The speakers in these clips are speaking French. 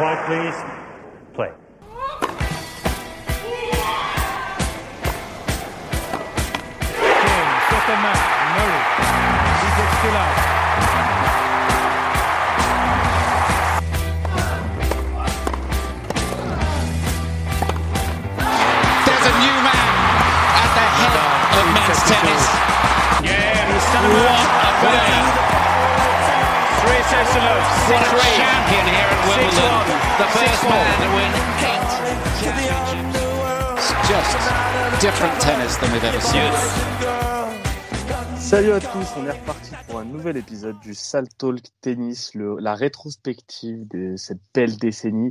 Quiet, please. Play. Second man, Murray. He gets still out. There's a new man at the head of men's tennis. Yeah, he's What a player. Three sets to love. What a champion here at Wimbledon. The first man to win eight championships. It's just different tennis than we've ever seen. Salut à tous, on est reparti pour un nouvel épisode du Sal Talk Tennis, le, la rétrospective de cette belle décennie.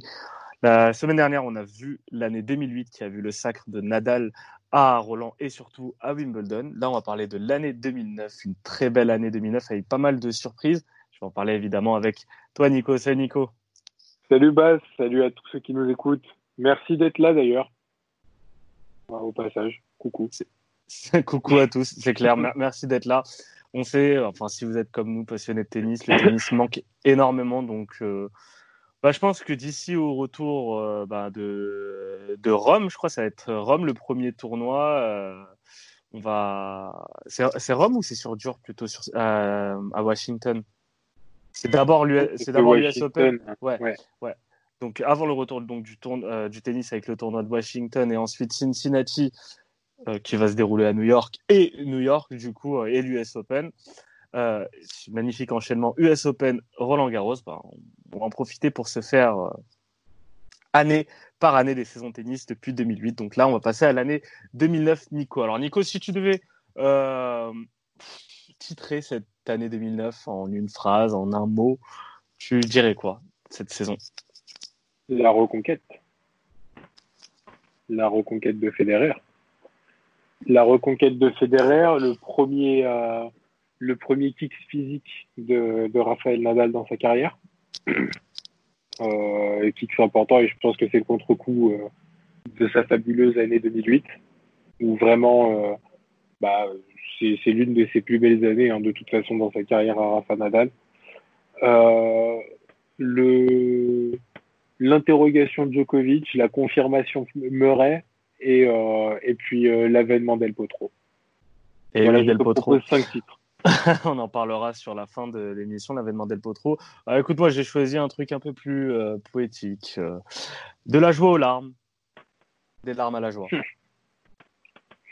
La semaine dernière, on a vu l'année 2008 qui a vu le sacre de Nadal à Roland et surtout à Wimbledon. Là, on va parler de l'année 2009, une très belle année 2009 avec pas mal de surprises. Je vais en parler évidemment avec toi, Nico. Salut, Nico. Salut Bas, salut à tous ceux qui nous écoutent. Merci d'être là d'ailleurs. Au passage, coucou. Coucou à tous, c'est clair. Mer- Merci d'être là. On sait, enfin, si vous êtes comme nous passionnés de tennis, le tennis manque énormément. Donc, euh, bah, je pense que d'ici au retour euh, bah, de, de Rome, je crois que ça va être Rome le premier tournoi. euh, on va. C'est Rome ou c'est sur dur plutôt sur, à Washington? C'est d'abord l'US Open. Washington. Ouais. Ouais. Donc avant le retour donc du tourne, euh, du tennis avec le tournoi de Washington et ensuite Cincinnati euh, qui va se dérouler à New York et New York du coup euh, et l'US Open. Magnifique enchaînement US Open Roland Garros. Bah, on, va en profiter pour se faire année par année des saisons tennis depuis 2008. Donc là on va passer à l'année 2009 Nico. Alors Nico si tu devais titrer cette année 2009 en une phrase, en un mot, tu dirais quoi cette saison? La reconquête. La reconquête de Federer. La reconquête de Federer, le premier, euh, le premier kick physique de, de Rafael Nadal dans sa carrière. Euh, kick important, et je pense que c'est le contre-coup euh, de sa fabuleuse année 2008, où vraiment, euh, bah, c'est l'une de ses plus belles années, hein, de toute façon, dans sa carrière à Rafa Nadal. Euh, le l'interrogation Djokovic, la confirmation Murray et, euh, et puis euh, l'avènement Del Potro. Et voilà, oui, Del Potro. cinq titres. On en parlera sur la fin de l'émission, l'avènement Del Potro. Euh, écoute, moi, j'ai choisi un truc un peu plus euh, poétique. de la joie aux larmes. Des larmes à la joie.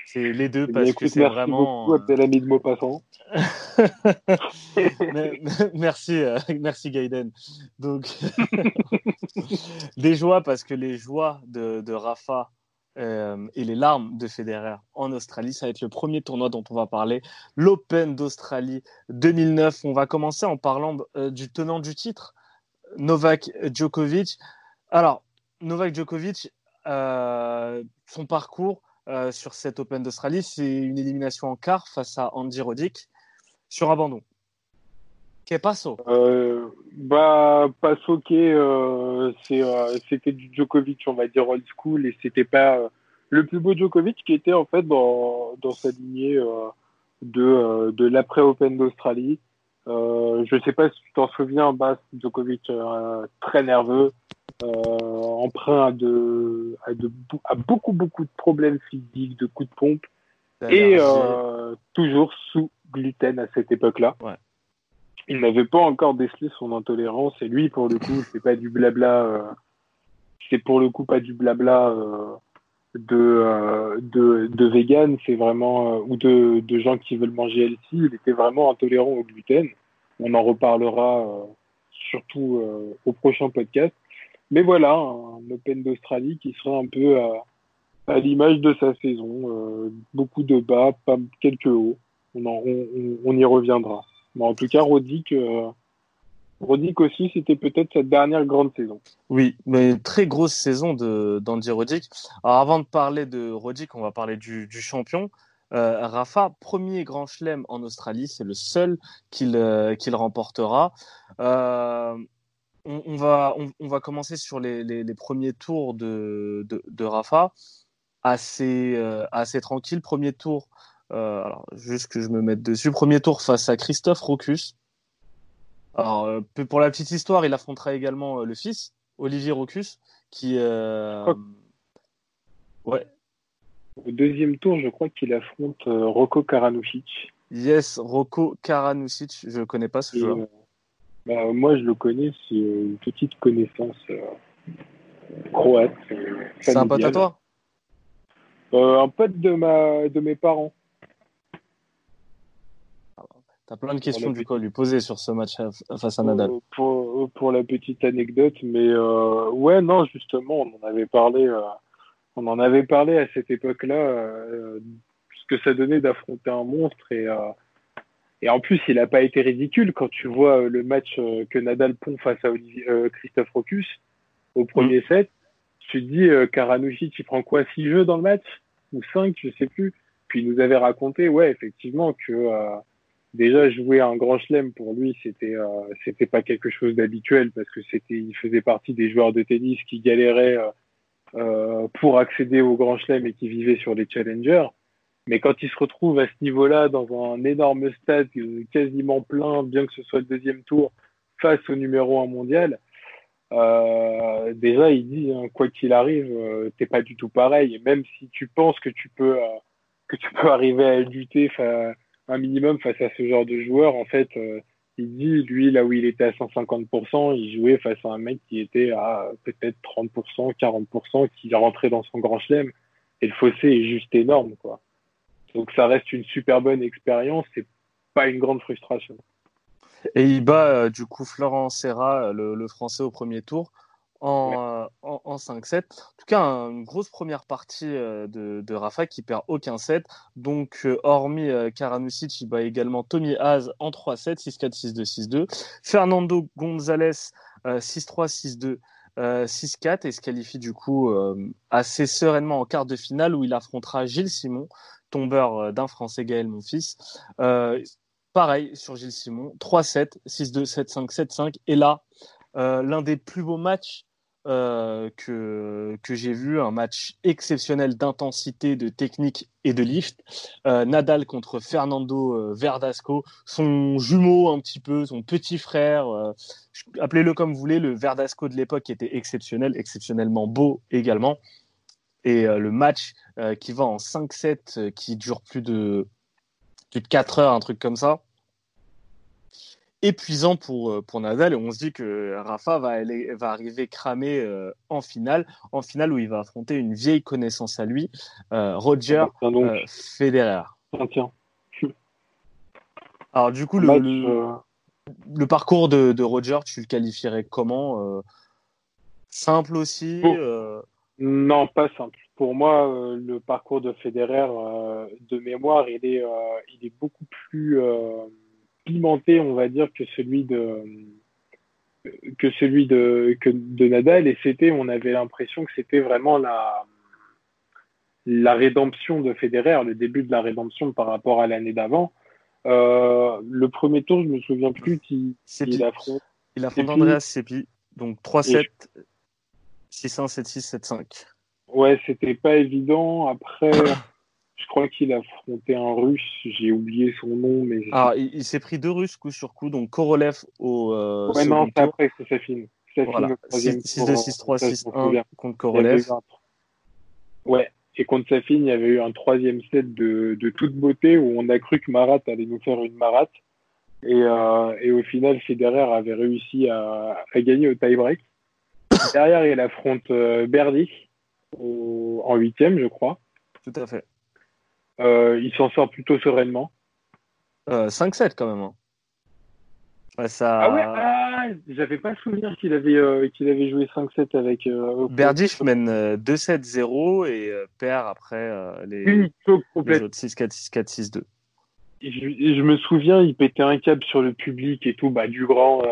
C'est les deux Eh parce que c'est merci vraiment. beaucoup, Abdelhamid Maupassant. Mais- mais- merci, euh, merci Gaiden. Donc, des joies parce que les joies de, de Rafa euh, et les larmes de Federer en Australie, ça va être le premier tournoi dont on va parler, l'Open d'Australie 2009. On va commencer en parlant euh, du tenant du titre, Novak Djokovic. Alors, Novak Djokovic, euh, son parcours euh, sur cette Open d'Australie, c'est une élimination en quart face à Andy Roddick sur abandon. Que passo? Euh, bah, pas soqué, euh, euh, c'était du Djokovic, on va dire old school, et c'était pas euh, le plus beau Djokovic qui était en fait dans, dans sa lignée de, de l'après-Open d'Australie. Je sais pas si tu t'en souviens, Bas, Djokovic très nerveux, emprunt à, de, à, de, à beaucoup, beaucoup de problèmes physiques, de coups de pompe, et euh, toujours sous gluten à cette époque-là. Ouais. Il n'avait pas encore décelé son intolérance et lui, pour le coup, c'est pas du blabla. euh, c'est pour le coup pas du blabla euh, de, euh, de de vegan. C'est vraiment euh, ou de de gens qui veulent manger healthy. Il était vraiment intolérant au gluten. On en reparlera euh, surtout euh, au prochain podcast. Mais voilà, un Open d'Australie qui sera un peu à, l'image de sa saison. euh, beaucoup de bas, pas quelques hauts. On, y reviendra. Mais en tout cas, Roddick, euh, Roddick aussi, c'était peut-être sa dernière grande saison. Oui, mais très grosse saison d'Andy Roddick. Alors avant de parler de Roddick, on va parler du, champion. Euh, Rafa, premier grand chelem en Australie, c'est le seul qu'il euh, remportera. On, on va, on, on va commencer sur les, les, les premiers tours de, de, de Rafa. Assez, euh, assez tranquille. Premier tour, euh, alors juste que je me mette dessus. Premier tour face à Christophe Rocus. Alors, euh, pour la petite histoire, il affrontera également le fils Olivier Rocus, qui. Ouais, Au deuxième tour, je crois qu'il affronte Rocco Karanušić. yes, Rocco Karanusic, je connais pas ce joueur. Bah, moi, je le connais, c'est euh, une petite connaissance euh, croate. euh, C'est un pote à toi Euh, Un pote de, ma, de mes parents. T'as plein de questions du coup à lui poser sur ce match face à Nadal. Pour, pour la petite anecdote, mais ouais, non, justement, on en avait parlé, on en avait parlé à cette époque-là, ce que ça donnait d'affronter un monstre et et en plus, il n'a pas été ridicule quand tu vois euh, le match euh, que Nadal pond face à Olivier, euh, Christophe Rocus au premier set. Tu te dis, euh, Karanušić, il prend quoi, six jeux dans le match? Ou cinq, je sais plus. Puis il nous avait raconté, ouais, effectivement, que euh, déjà jouer un grand chelem pour lui c'était euh, c'était pas quelque chose d'habituel parce que c'était il faisait partie des joueurs de tennis qui galéraient euh, pour accéder au grand chelem et qui vivaient sur les challengers mais quand il se retrouve à ce niveau-là dans un énorme stade quasiment plein bien que ce soit le deuxième tour face au numéro un mondial euh, déjà il dit hein, quoi qu'il arrive euh, t'es pas du tout pareil et même si tu penses que tu peux euh, que tu peux arriver à lutter un minimum face à ce genre de joueur. En fait, euh, il dit, lui, là où il était à 150%, il jouait face à un mec qui était à peut-être 30%, 40%, qui rentrait dans son grand chelem. Et le fossé est juste énorme, quoi. Donc ça reste une super bonne expérience, c'est pas une grande frustration. Et il bat euh, du coup Florent Serra, le, le français au premier tour, en, euh, en, en 5-7. En tout cas, un- une grosse première partie euh, de, de Rafa qui perd aucun set. Donc, euh, hormis euh, Karanusic, il bat également Tommy Haas en 3-7, 6-4, 6-2, 6-2. Fernando Gonzalez, euh, 6-3, 6-2. euh, 6-4 et se qualifie du coup euh, assez sereinement en quart de finale où il affrontera Gilles Simon, tombeur euh, d'un Français Gaël Monfils. Euh, pareil sur Gilles Simon, 3-7, 6-2, 7-5, 7-5. Et là, euh, l'un des plus beaux matchs que, que j'ai vu, un match exceptionnel d'intensité, de technique et de lift. Nadal contre Fernando Verdasco, son jumeau un petit peu, son petit frère, appelez-le comme vous voulez, le Verdasco de l'époque était exceptionnel, exceptionnellement beau également. Et euh, le match euh, qui va en 5-7, euh, qui dure plus de, plus de 4 heures, un truc comme ça épuisant pour, pour Nadal et on se dit que Rafa va, aller, va arriver cramé euh, en finale, en finale où il va affronter une vieille connaissance à lui, euh, Roger euh, Federer. tiens, tiens. Alors du coup, le, Match, le, le parcours de, de Roger, tu le qualifierais comment Simple aussi Bon. Non, pas simple. Pour moi, euh, le parcours de Federer, euh, de mémoire, il est, euh, il est beaucoup plus pimenté, on va dire, que celui de que celui de que de Nadal. Et c'était, on avait l'impression que c'était vraiment la la rédemption de Federer, le début de la rédemption par rapport à l'année d'avant. Le premier tour, je me souviens plus qui, il affronte. Il affronte. Andreas Seppi. Donc 3-7, 6-1, 7-6, 7-5. Ouais, c'était pas évident. Après, je crois qu'il a affronté un russe. J'ai oublié son nom, mais. Alors, il, il s'est pris deux Russes coup sur coup, donc Korolev au euh, ouais, non, c'est après ça finit. Ça Voilà, finit au troisième 6-2, tour, 6-3, ça, je m'en souviens. 6-1 contre Korolev. un- Ouais, et contre Safin, il y avait eu un troisième set de, de toute beauté où on a cru que Marat allait nous faire une Marat. Et, euh, et au final, Federer avait réussi à, à gagner au tie-break. Derrière, il affronte euh, Berdy au- en huitième, je crois. Tout à fait. Euh, il s'en sort plutôt sereinement. Euh, 5-7 quand même. hein. Ouais, ça... Ah ouais, ah, j'avais pas souvenir qu'il avait, euh, qu'il avait joué 5-7 avec. Euh, Berdych mène euh, 2-7-0 et euh, perd après euh, les, Une choke les complète. autres 6-4, 6-4, 6-2. Et Je, et je me souviens, il pétait un câble sur le public et tout, bah, du grand.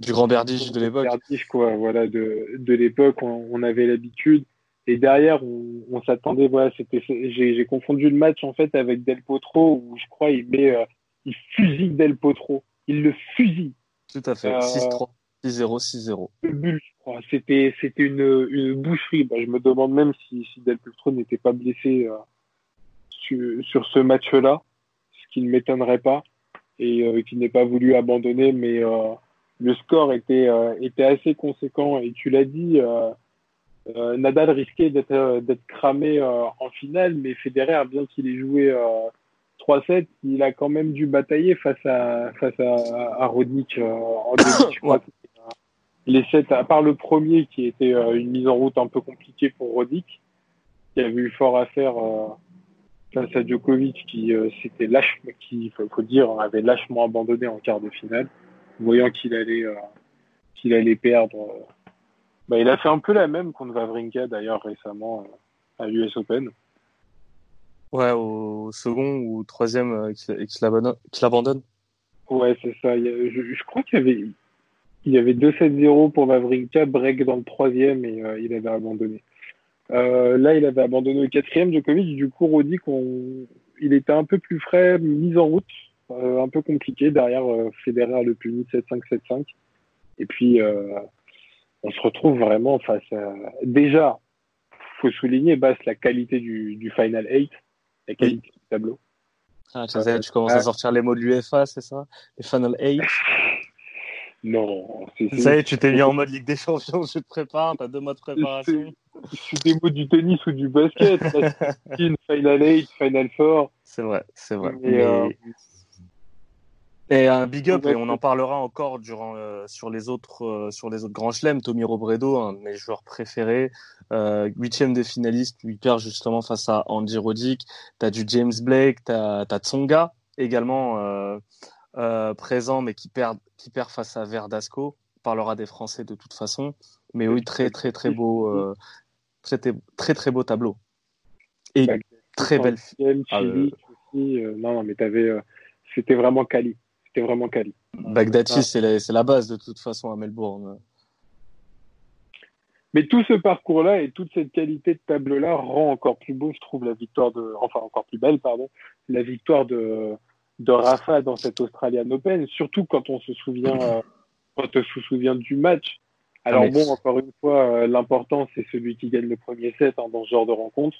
Du grand Berdych de l'époque. Quoi, voilà, de, de l'époque, on, on avait l'habitude. Et derrière, on, on s'attendait, voilà, c'était, j'ai, confondu le match, en fait, avec Del Potro, où je crois, il met, euh, il fusille Del Potro. Il le fusille. Tout à fait. Euh, 6-3, 6-0, 6-0. Le bulle, je crois. C'était, c'était une, une boucherie. Bah, je me demande même si, si Del Potro n'était pas blessé, euh, sur, sur ce match-là. Ce qui ne m'étonnerait pas. Et, euh, qu'il n'ait pas voulu abandonner, mais, le score était, euh, était assez conséquent. Et tu l'as dit, euh, euh, Nadal risquait d'être d'être cramé euh, en finale, mais Federer, bien qu'il ait joué euh, 3-7, il a quand même dû batailler face à, face à, à Roddick euh, en début. Je crois les sept, à part le premier qui était euh, une mise en route un peu compliquée pour Roddick, qui avait eu fort à faire euh, face à Djokovic, qui euh, s'était lâche, qui faut, faut dire avait lâchement abandonné en quart de finale, voyant qu'il allait euh, qu'il allait perdre. euh. Bah, il a fait un peu la même contre Wawrinka d'ailleurs récemment euh, à l'US Open. Ouais, au second ou troisième euh, qu'il abandonne. Ouais, c'est ça. Je, je crois qu'il y avait il y avait 2-7-0 pour Wawrinka, break dans le troisième et euh, il avait abandonné. Euh, là, il avait abandonné au quatrième. Djokovic, du coup, on... il était un peu plus frais, mis en route, euh, un peu compliqué. Derrière, euh, Federer le punit 7-5, 7-5. Et puis, euh, on se retrouve vraiment face à... Déjà, faut souligner, Basse, la qualité du, du Final 8, la qualité du tableau. Ah, tu, sais, tu commences à ouais. sortir les mots de l'UFA, c'est ça? Les Final 8. Non, c'est Ça y est, tu t'es mis en mode Ligue des Champions, je te prépare, t'as deux mois de préparation. c'est des mots du tennis ou du basket. Final 8, Final 4. C'est vrai, c'est vrai. Mais, Mais- euh, Et un big up, et on en parlera encore durant, euh, sur, les autres, euh, sur les autres grands chelems. Tommy Robredo, un de mes joueurs préférés, euh, huitième de finaliste, il perd justement face à Andy Roddick. T'as du James Blake, t'as as Tsonga également euh, euh, présent, mais qui perd, qui perd face à Verdasco. On parlera des Français de toute façon. Mais oui, très très très beau, euh, très, très très beau tableau. Et Bah, très belle. Centième, Ah, Chili aussi. euh, non, non, mais t'avais, euh, c'était vraiment quali. C'était vraiment quali. Bagdati, Ah. c'est la, base de toute façon à Melbourne. Mais tout ce parcours-là et toute cette qualité de tableau-là rend encore plus beau, je trouve, la victoire de, enfin encore plus belle, pardon, la victoire de, de Rafa dans cette Australian Open. Surtout quand on se souvient, euh, quand on se souvient du match. Alors Ah, mais- bon, encore une fois, euh, l'important c'est celui qui gagne le premier set hein, dans ce genre de rencontre.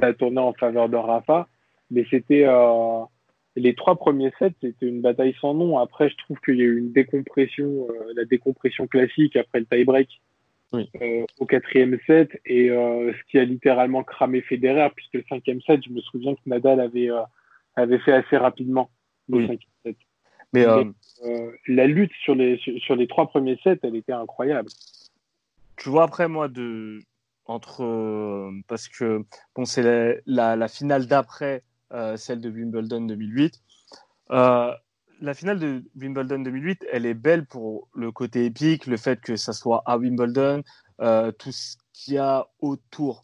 Ça a tourné en faveur de Rafa, mais c'était euh, les trois premiers sets, c'était une bataille sans nom. Après, je trouve qu'il y a eu une décompression, euh, la décompression classique après le tie-break Oui. euh, au quatrième set, et euh, ce qui a littéralement cramé Federer, puisque le cinquième set, je me souviens que Nadal avait avait fait assez rapidement le Oui. cinquième set. Mais la lutte sur les sur, les trois premiers sets, elle était incroyable. tu vois, après moi, de entre parce que bon, c'est la, la, la finale d'après celle de Wimbledon 2008. Euh, la finale de Wimbledon 2008, elle est belle pour le côté épique, le fait que ça soit à Wimbledon, euh, tout ce qu'il y a autour.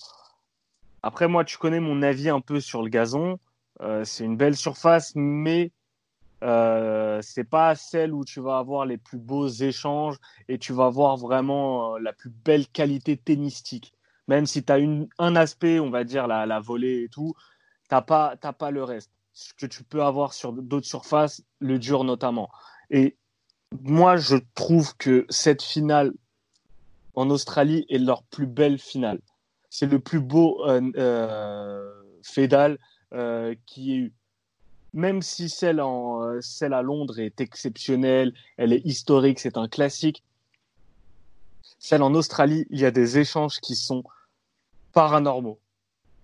Après, moi, tu connais mon avis un peu sur le gazon. Euh, c'est une belle surface, mais euh, c'est pas celle où tu vas avoir les plus beaux échanges et tu vas voir vraiment euh, la plus belle qualité tennistique. Même si tu as une, un aspect, on va dire, la, la volée et tout, t'as pas, t'as pas le reste. Ce que tu peux avoir sur d'autres surfaces, le dur notamment. Et moi, je trouve que cette finale en Australie est leur plus belle finale. C'est le plus beau euh, euh, fédal euh, qui ait eu. Même si celle, en, euh, celle à Londres est exceptionnelle, elle est historique, c'est un classique. Celle en Australie, il y a des échanges qui sont paranormaux.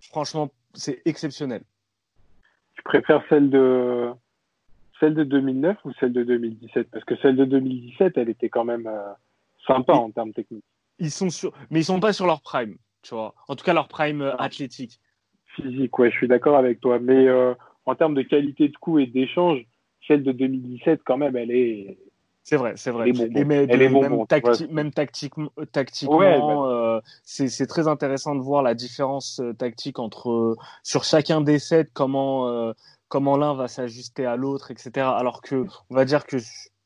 Franchement, c'est exceptionnel. Tu préfères celle de celle de 2009 ou celle de 2017 Parce que celle de 2017, elle était quand même euh, sympa en termes techniques. Ils sont sur, mais ils sont pas sur leur prime, tu vois. En tout cas, leur prime euh, athlétique. Physique, ouais, je suis d'accord avec toi. Mais euh, en termes de qualité de coup et d'échange, celle de 2017, quand même, elle est. C'est vrai, c'est vrai. Elle est bonbon. Et mais Elle de- est bonbon, même, tactiquement, tactiquement Ouais. Euh, c'est très intéressant de voir la différence euh, tactique entre euh, sur chacun des sets, comment comment l'un va s'ajuster à l'autre, etc. Alors que on va dire que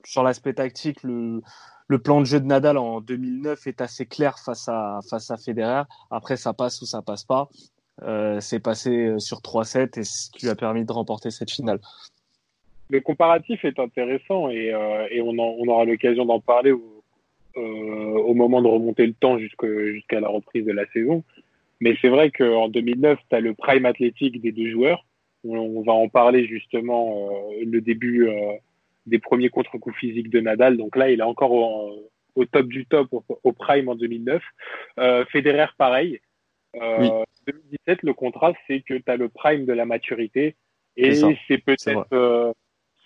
sur l'aspect tactique, le le plan de jeu de Nadal en 2009 est assez clair face à face à Federer. Après, ça passe ou ça passe pas. C'est passé sur 3-7 et ce qui lui a permis de remporter cette finale. Le comparatif est intéressant et, on, aura l'occasion d'en parler au moment de remonter le temps jusqu'à la reprise de la saison. Mais c'est vrai qu'en 2009, tu as le prime athlétique des deux joueurs. On, va en parler justement euh, le début euh, des premiers contre-coups physiques de Nadal. Donc là, il est encore au, au top du top, au, prime en 2009. Euh, Federer, pareil. Euh, 2017, le contrat, c'est que tu as le prime de la maturité. Et c'est peut-être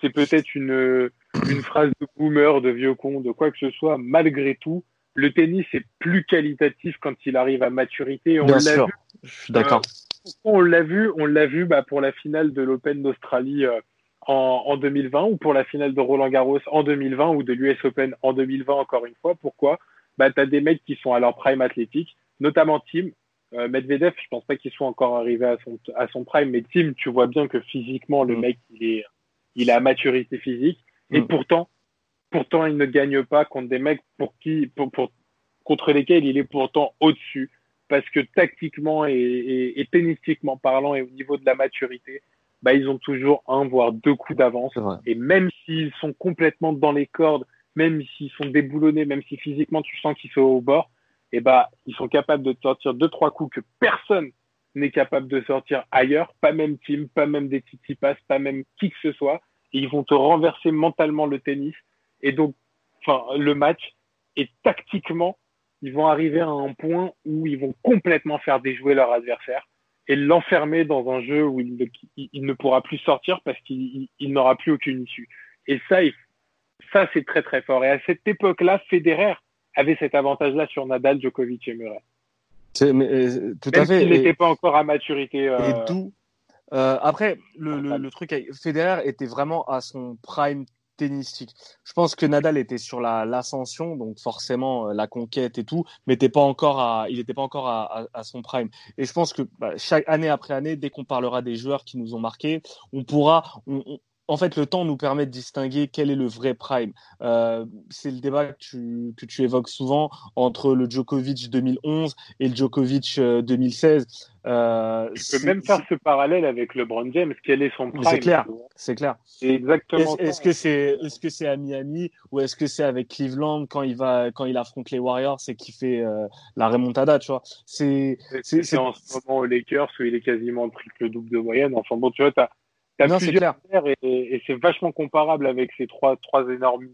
c'est peut-être une, une phrase de boomer, de vieux con, de quoi que ce soit. Malgré tout, le tennis est plus qualitatif quand il arrive à maturité. On Bien sûr, vu, je suis d'accord. Euh, on l'a vu, on l'a vu bah, pour la finale de l'Open d'Australie euh, en, en, 2020 ou pour la finale de Roland Garros en 2020 ou de l'US Open en 2020 encore une fois. Pourquoi? Bah, Tu as des mecs qui sont à leur prime athlétique, notamment Tim. Euh, Medvedev, je pense pas qu'il soit encore arrivé à son, à son prime, mais Tim, tu vois bien que physiquement, le mm. mec, il est, il a maturité physique. Et mm. pourtant, pourtant, il ne gagne pas contre des mecs pour qui, pour, pour, contre lesquels il est pourtant au-dessus. Parce que tactiquement et, et, et tennistiquement parlant et au niveau de la maturité, bah, ils ont toujours un, voire deux coups d'avance. Et même s'ils sont complètement dans les cordes, même s'ils sont déboulonnés, même si physiquement tu sens qu'ils sont au bord, et eh bah, ils sont capables de sortir deux, trois coups que personne n'est capable de sortir ailleurs, pas même Tim, pas même des Titi Pass, pas même qui que ce soit. Ils vont te renverser mentalement le tennis. Et donc, enfin, le match. Et tactiquement, ils vont arriver à un point où ils vont complètement faire déjouer leur adversaire et l'enfermer dans un jeu où il ne, il ne, pourra plus sortir parce qu'il n'aura plus aucune issue. Et ça, ça c'est très très fort. Et à cette époque-là, Federer avait cet avantage-là sur Nadal, Djokovic et Murray. Mais, euh, tout à fait. Il n'était pas encore à maturité. Euh... Et. Euh, après, le, le, le, truc, Federer était vraiment à son prime tennistique. Je pense que Nadal était sur l'ascension, donc forcément la conquête et tout, mais était pas encore à, il n'était pas encore à, à, son prime. Et je pense que bah, chaque année après année, dès qu'on parlera des joueurs qui nous ont marqués, on pourra, on, en fait, le temps nous permet de distinguer quel est le vrai prime. Euh, c'est le débat que tu, que tu, évoques souvent entre le Djokovic 2011 et le Djokovic 2016. Euh, tu peux même faire ce parallèle avec LeBron James. Quel est son prime C'est clair. C'est clair. exactement. Est-ce que c'est est-ce que c'est à Miami ou est-ce que c'est avec Cleveland quand il va quand il affronte les Warriors et qui fait euh, la remontada, tu vois? C'est c'est en ce moment aux Lakers où il est quasiment triple double de moyenne. Enfin bon, tu vois, t'as non, c'est clair. Et, c'est vachement comparable avec ces trois, trois énormes,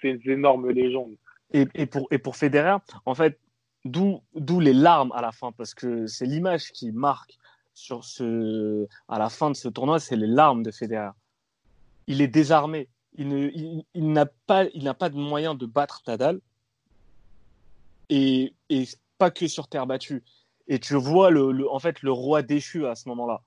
ces énormes légendes. Et, et, pour, et pour Federer, en fait, d'où les larmes à la fin, parce que c'est l'image qui marque sur ce, à la fin de ce tournoi, c'est les larmes de Federer. Il est désarmé. Il, ne, il, il n'a pas, il n'a pas de moyen de battre Nadal. Et, et pas que sur terre battue. Et tu vois le, le, en fait le roi déchu à ce moment-là.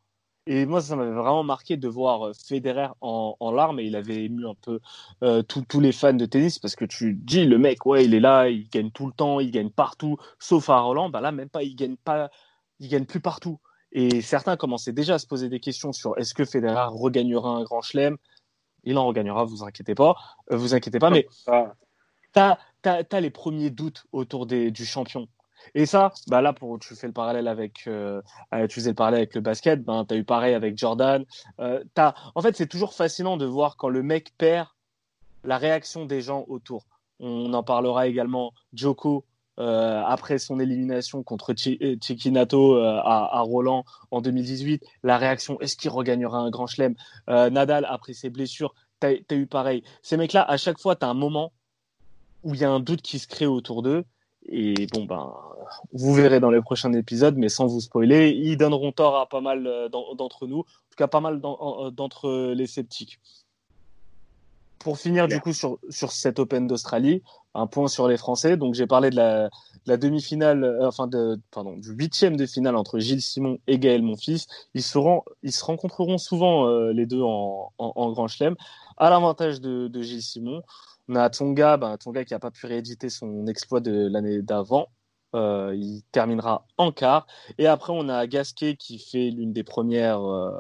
Et moi, ça m'avait vraiment marqué de voir euh, Federer en, en larmes et il avait ému un peu euh, tous les fans de tennis parce que tu dis, le mec, ouais, il est là, il gagne tout le temps, il gagne partout, sauf à Roland, bah là, même pas, il gagne pas, il gagne plus partout. Et certains commençaient déjà à se poser des questions sur est-ce que Federer regagnera un grand chelem? Il en regagnera, vous inquiétez pas, euh, vous inquiétez pas, mais tu as, as, les premiers doutes autour des, du champion. Et ça, bah là, pour, tu fais le parallèle avec, euh, tu faisais le parallèle avec le basket, ben, tu as eu pareil avec Jordan. Euh. En fait, c'est toujours fascinant de voir quand le mec perd la réaction des gens autour. On en parlera également, Joko, euh, après son élimination contre Chiquinato euh, à, Roland en 2018, la réaction, est-ce qu'il regagnera un grand chelem? Euh, Nadal, après ses blessures, tu as, eu pareil. Ces mecs-là, à chaque fois, tu as un moment où il y a un doute qui se crée autour d'eux et bon, ben, vous verrez dans les prochains épisodes, mais sans vous spoiler, ils donneront tort à pas mal euh, d'entre nous, en tout cas pas mal d'entre les sceptiques. Pour finir, du coup, sur, sur cet Open d'Australie, un point sur les Français. Donc, j'ai parlé de la, la demi-finale, euh, enfin, de, pardon, du huitième de finale entre Gilles Simon et Gaël Monfils. Ils, seront, ils se rencontreront souvent, euh, les deux, en, en, en Grand Chelem, à l'avantage de, de Gilles Simon. On a Tonga, ben, Tonga qui n'a pas pu rééditer son exploit de l'année d'avant. Euh, il terminera en quart. Et après, on a Gasquet qui fait l'une des premières euh,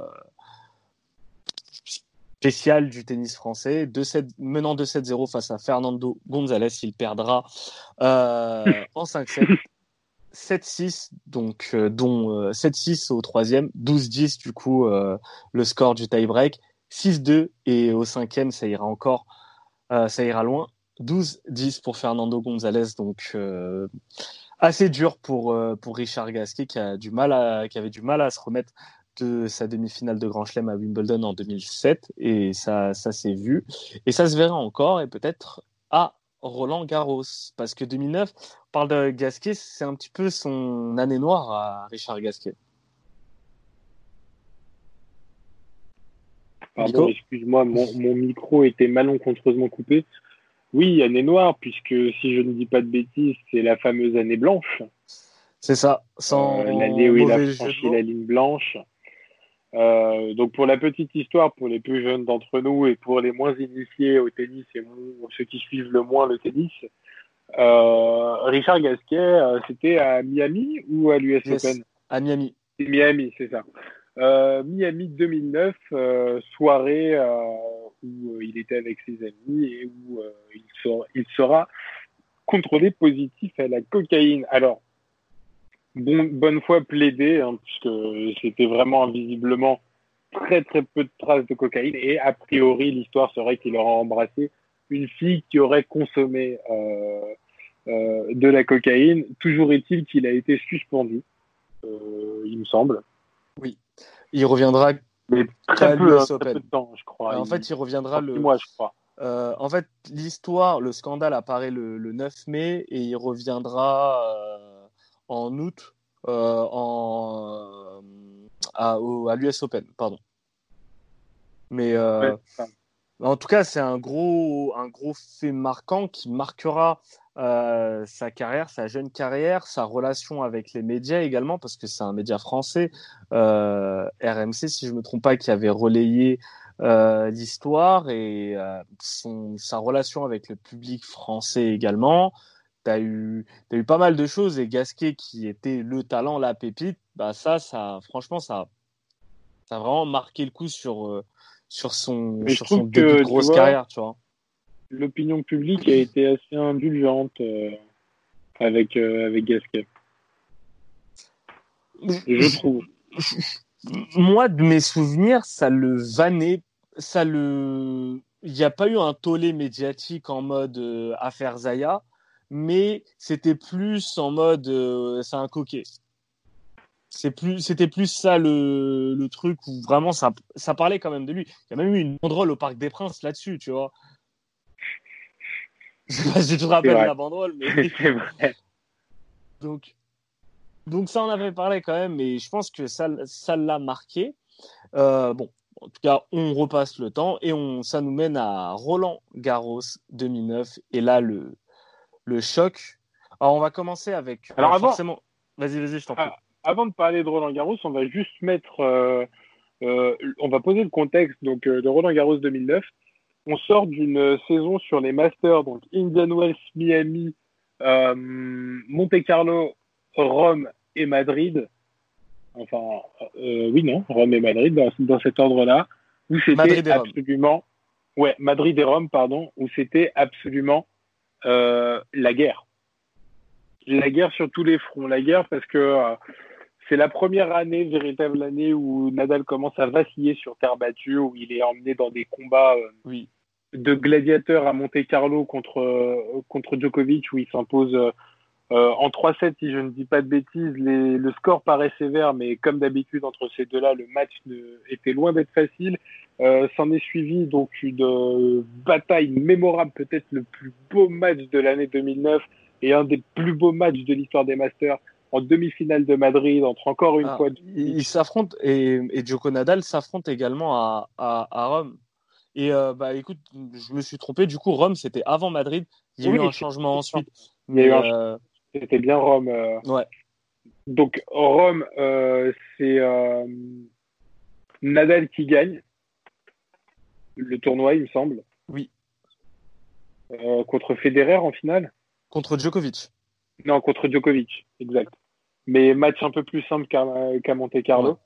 spéciales du tennis français, menant 2-7-0 face à Fernando González. Il perdra euh, en 5-7. 7-6, donc dont 7-6 au troisième, 12-10 du coup le score du tie-break, 6-2 et au cinquième ça ira encore ça ira loin. 12-10 pour Fernando González, donc euh, assez dur pour, euh, pour Richard Gasquet qui, a du mal à, qui avait du mal à se remettre de sa demi-finale de Grand Chelem à Wimbledon en 2007 et ça, ça s'est vu et ça se verra encore et peut-être à Roland Garros parce que 2009, on parle de Gasquet, c'est un petit peu son année noire à Richard Gasquet. Pardon, excuse-moi, mon, mon, micro était malencontreusement coupé. Oui, année noire, puisque si je ne dis pas de bêtises, c'est la fameuse année blanche. C'est ça, sans euh, l'année où il a franchi la ligne blanche. Euh, donc pour la petite histoire, pour les plus jeunes d'entre nous et pour les moins initiés au tennis et ceux qui suivent le moins le tennis, euh, Richard Gasquet, c'était à Miami ou à l'US yes, Open? À Miami. Miami, c'est ça. Euh, Miami 2009, euh, soirée euh, où il était avec ses amis et où il sera, contrôlé positif à la cocaïne. Alors, bon, bonne foi plaidé, hein, puisque c'était vraiment invisiblement très très peu de traces de cocaïne et a priori l'histoire serait qu'il aura embrassé une fille qui aurait consommé de la cocaïne. Toujours est-il qu'il a été suspendu, il me semble. Oui. Il reviendra mais très peu, hein, très peu, de temps, je crois. En fait, il reviendra le. mois, je crois. Euh, en fait, l'histoire, le scandale apparaît le, le, 9 mai et il reviendra euh, en août euh, en, à, à l'US Open, pardon. Mais ouais, en tout cas, c'est un gros, un gros fait marquant qui marquera euh, sa carrière, sa jeune carrière, sa relation avec les médias également, parce que c'est un média français, euh, RMC, si je me trompe pas, qui avait relayé euh, l'histoire et son, sa relation avec le public français également. Tu as eu, as eu pas mal de choses et Gasquet, qui était le talent, la pépite, bah ça, ça franchement, ça, ça a vraiment marqué le coup sur, sur son, Mais sur son que, début de grosse vois, carrière, tu vois l'opinion publique a été assez indulgente euh, avec, euh, avec Gasquet. Je trouve. Moi, de mes souvenirs, ça le vannait, ça le. Il n'y a pas eu un tollé médiatique en mode euh, affaire Zaya, mais c'était plus en mode c'est un coquet. C'est plus, c'était plus ça le, le truc où vraiment ça, ça parlait quand même de lui. Il y a même eu une banderole au Parc des Princes là-dessus, tu vois. Je sais pas si tu te rappelles la banderole, mais. c'est vrai. Donc, donc ça, on avait parlé quand même, mais je pense que ça, ça l'a marqué. Euh, bon, en tout cas, on repasse le temps et on, ça nous mène à Roland Garros 2009. Et là, le, le choc. Alors, on va commencer avec. Alors, euh, avant- forcément. Vas-y, vas-y, je t'en prie. Ah, Avant de parler de Roland Garros, on va juste mettre, euh, on va poser le contexte donc de Roland Garros 2009. On sort d'une saison sur les Masters, donc Indian Wells, Miami, euh, Monte Carlo, Rome et Madrid. Enfin, euh, oui, non, Rome et Madrid dans, dans cet ordre-là, où c'était et Rome. absolument, ouais, Madrid et Rome, pardon, où c'était absolument euh, la guerre. La guerre sur tous les fronts, la guerre parce que c'est la première année, véritable année où Nadal commence à vaciller sur terre battue, où il est emmené dans des combats Oui. De gladiateurs à Monte Carlo contre, euh, contre Djokovic, où il s'impose euh, en 3-7, si je ne dis pas de bêtises. Les, le score paraît sévère, mais comme d'habitude, entre ces deux-là, le match ne- était loin d'être facile. Euh, S'en est suivi donc une euh, bataille mémorable, peut-être le plus beau match de l'année 2009 et un des plus beaux matchs de l'histoire des Masters en demi-finale de Madrid, entre encore une Ah, fois ils ils s'affrontent et, et Djoko Nadal s'affronte également à, à, à Rome. Et euh, bah écoute, je me suis trompé. Du coup, Rome c'était avant Madrid. Il y a Oui, eu un changement ensuite. Il y a eu Mais, un euh, C'était bien Rome. euh. ouais. Donc Rome, c'est Nadal qui gagne le tournoi, il me semble. Oui. Euh, contre Federer en finale Contre Djokovic. Non, contre Djokovic, exact. Mais match un peu plus simple qu'à Monte Carlo Ouais.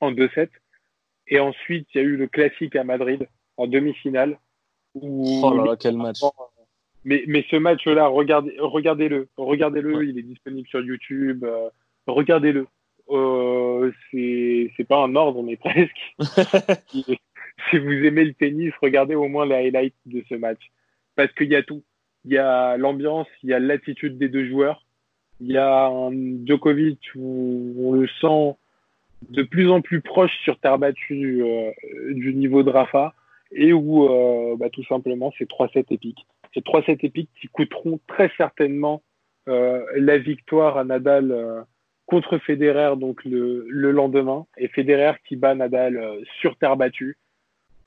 en 2-7. Et ensuite, il y a eu le classique à Madrid en demi-finale. où- Oh là là, quel match. Mais, mais ce match-là, regardez, regardez-le. Regardez-le, il est disponible sur YouTube. euh, regardez-le. Euh, c'est c'est pas un ordre, mais presque. si, si vous aimez le tennis, regardez au moins les highlights de ce match. Parce qu'il y a tout. Il y a l'ambiance, il y a l'attitude des deux joueurs. Il y a un Djokovic où on le sent de plus en plus proche sur terre battue euh, du niveau de Rafa et où euh, bah, tout simplement c'est 3-7 épiques. C'est 3-7 épiques qui coûteront très certainement euh, la victoire à Nadal contre Federer donc le, le, lendemain. Et Federer qui bat Nadal sur terre battue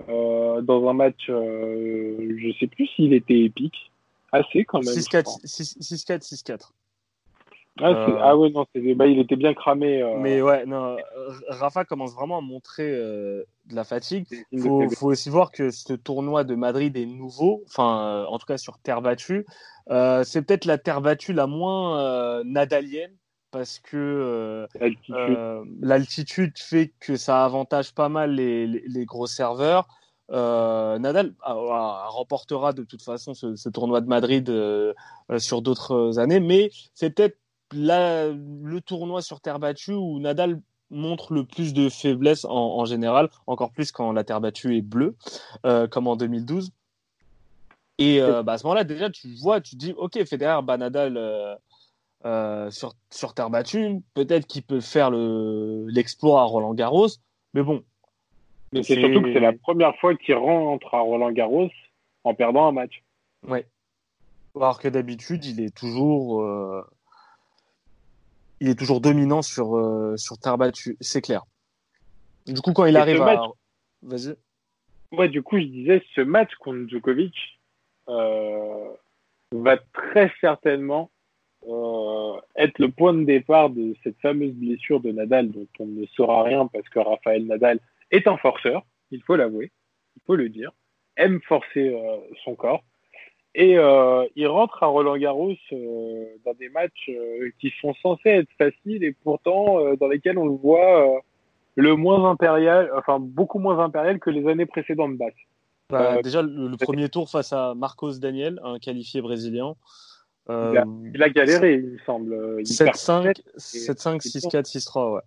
dans un match je sais plus s'il était épique. Assez quand même 6-4 6-4 6-4 ah, euh... ah, ouais, non, bah, il était bien cramé. Euh... Mais ouais, non, Rafa commence vraiment à montrer euh, de la fatigue. Il faut, faut, aussi voir que ce tournoi de Madrid est nouveau, enfin, euh, en tout cas sur terre battue. C'est peut-être la terre battue la moins nadalienne parce que l'altitude fait que ça avantage pas mal les, les, les gros serveurs. Nadal a, a, remportera de toute façon ce, ce tournoi de Madrid sur d'autres années, mais c'est peut-être la, le tournoi sur terre battue où Nadal montre le plus de faiblesse en, en général, encore plus quand la terre battue est bleue, euh, comme en 2012. Et euh, bah, à ce moment-là, déjà, tu vois, tu dis, OK, Federer Nadal euh, sur, sur terre battue, peut-être qu'il peut faire l'exploit le, à Roland Garros, mais bon. Mais c'est surtout que c'est la première fois qu'il rentre à Roland Garros en perdant un match. Ouais. Alors que d'habitude, il est toujours il est toujours dominant sur, euh, sur terre battue, c'est clair. Du coup, quand il Et arrive match... à. Vas-y. Ouais, du coup, je disais, ce match contre Djokovic euh, va très certainement euh, être le point de départ de cette fameuse blessure de Nadal dont on ne saura rien parce que Raphaël Nadal est un forceur, il faut l'avouer, il faut le dire, aime forcer euh, son corps. Et euh, il rentre à Roland Garros euh, dans des matchs euh, qui sont censés être faciles et pourtant dans lesquels on le voit le moins impérial, enfin beaucoup moins impérial que les années précédentes basses. Bah, déjà le, le, premier tour face à Marcos Daniel, un qualifié brésilien. Il a, il, a, galéré, il me semble. 7-5, 7-5, 6-4, 6-3, ouais.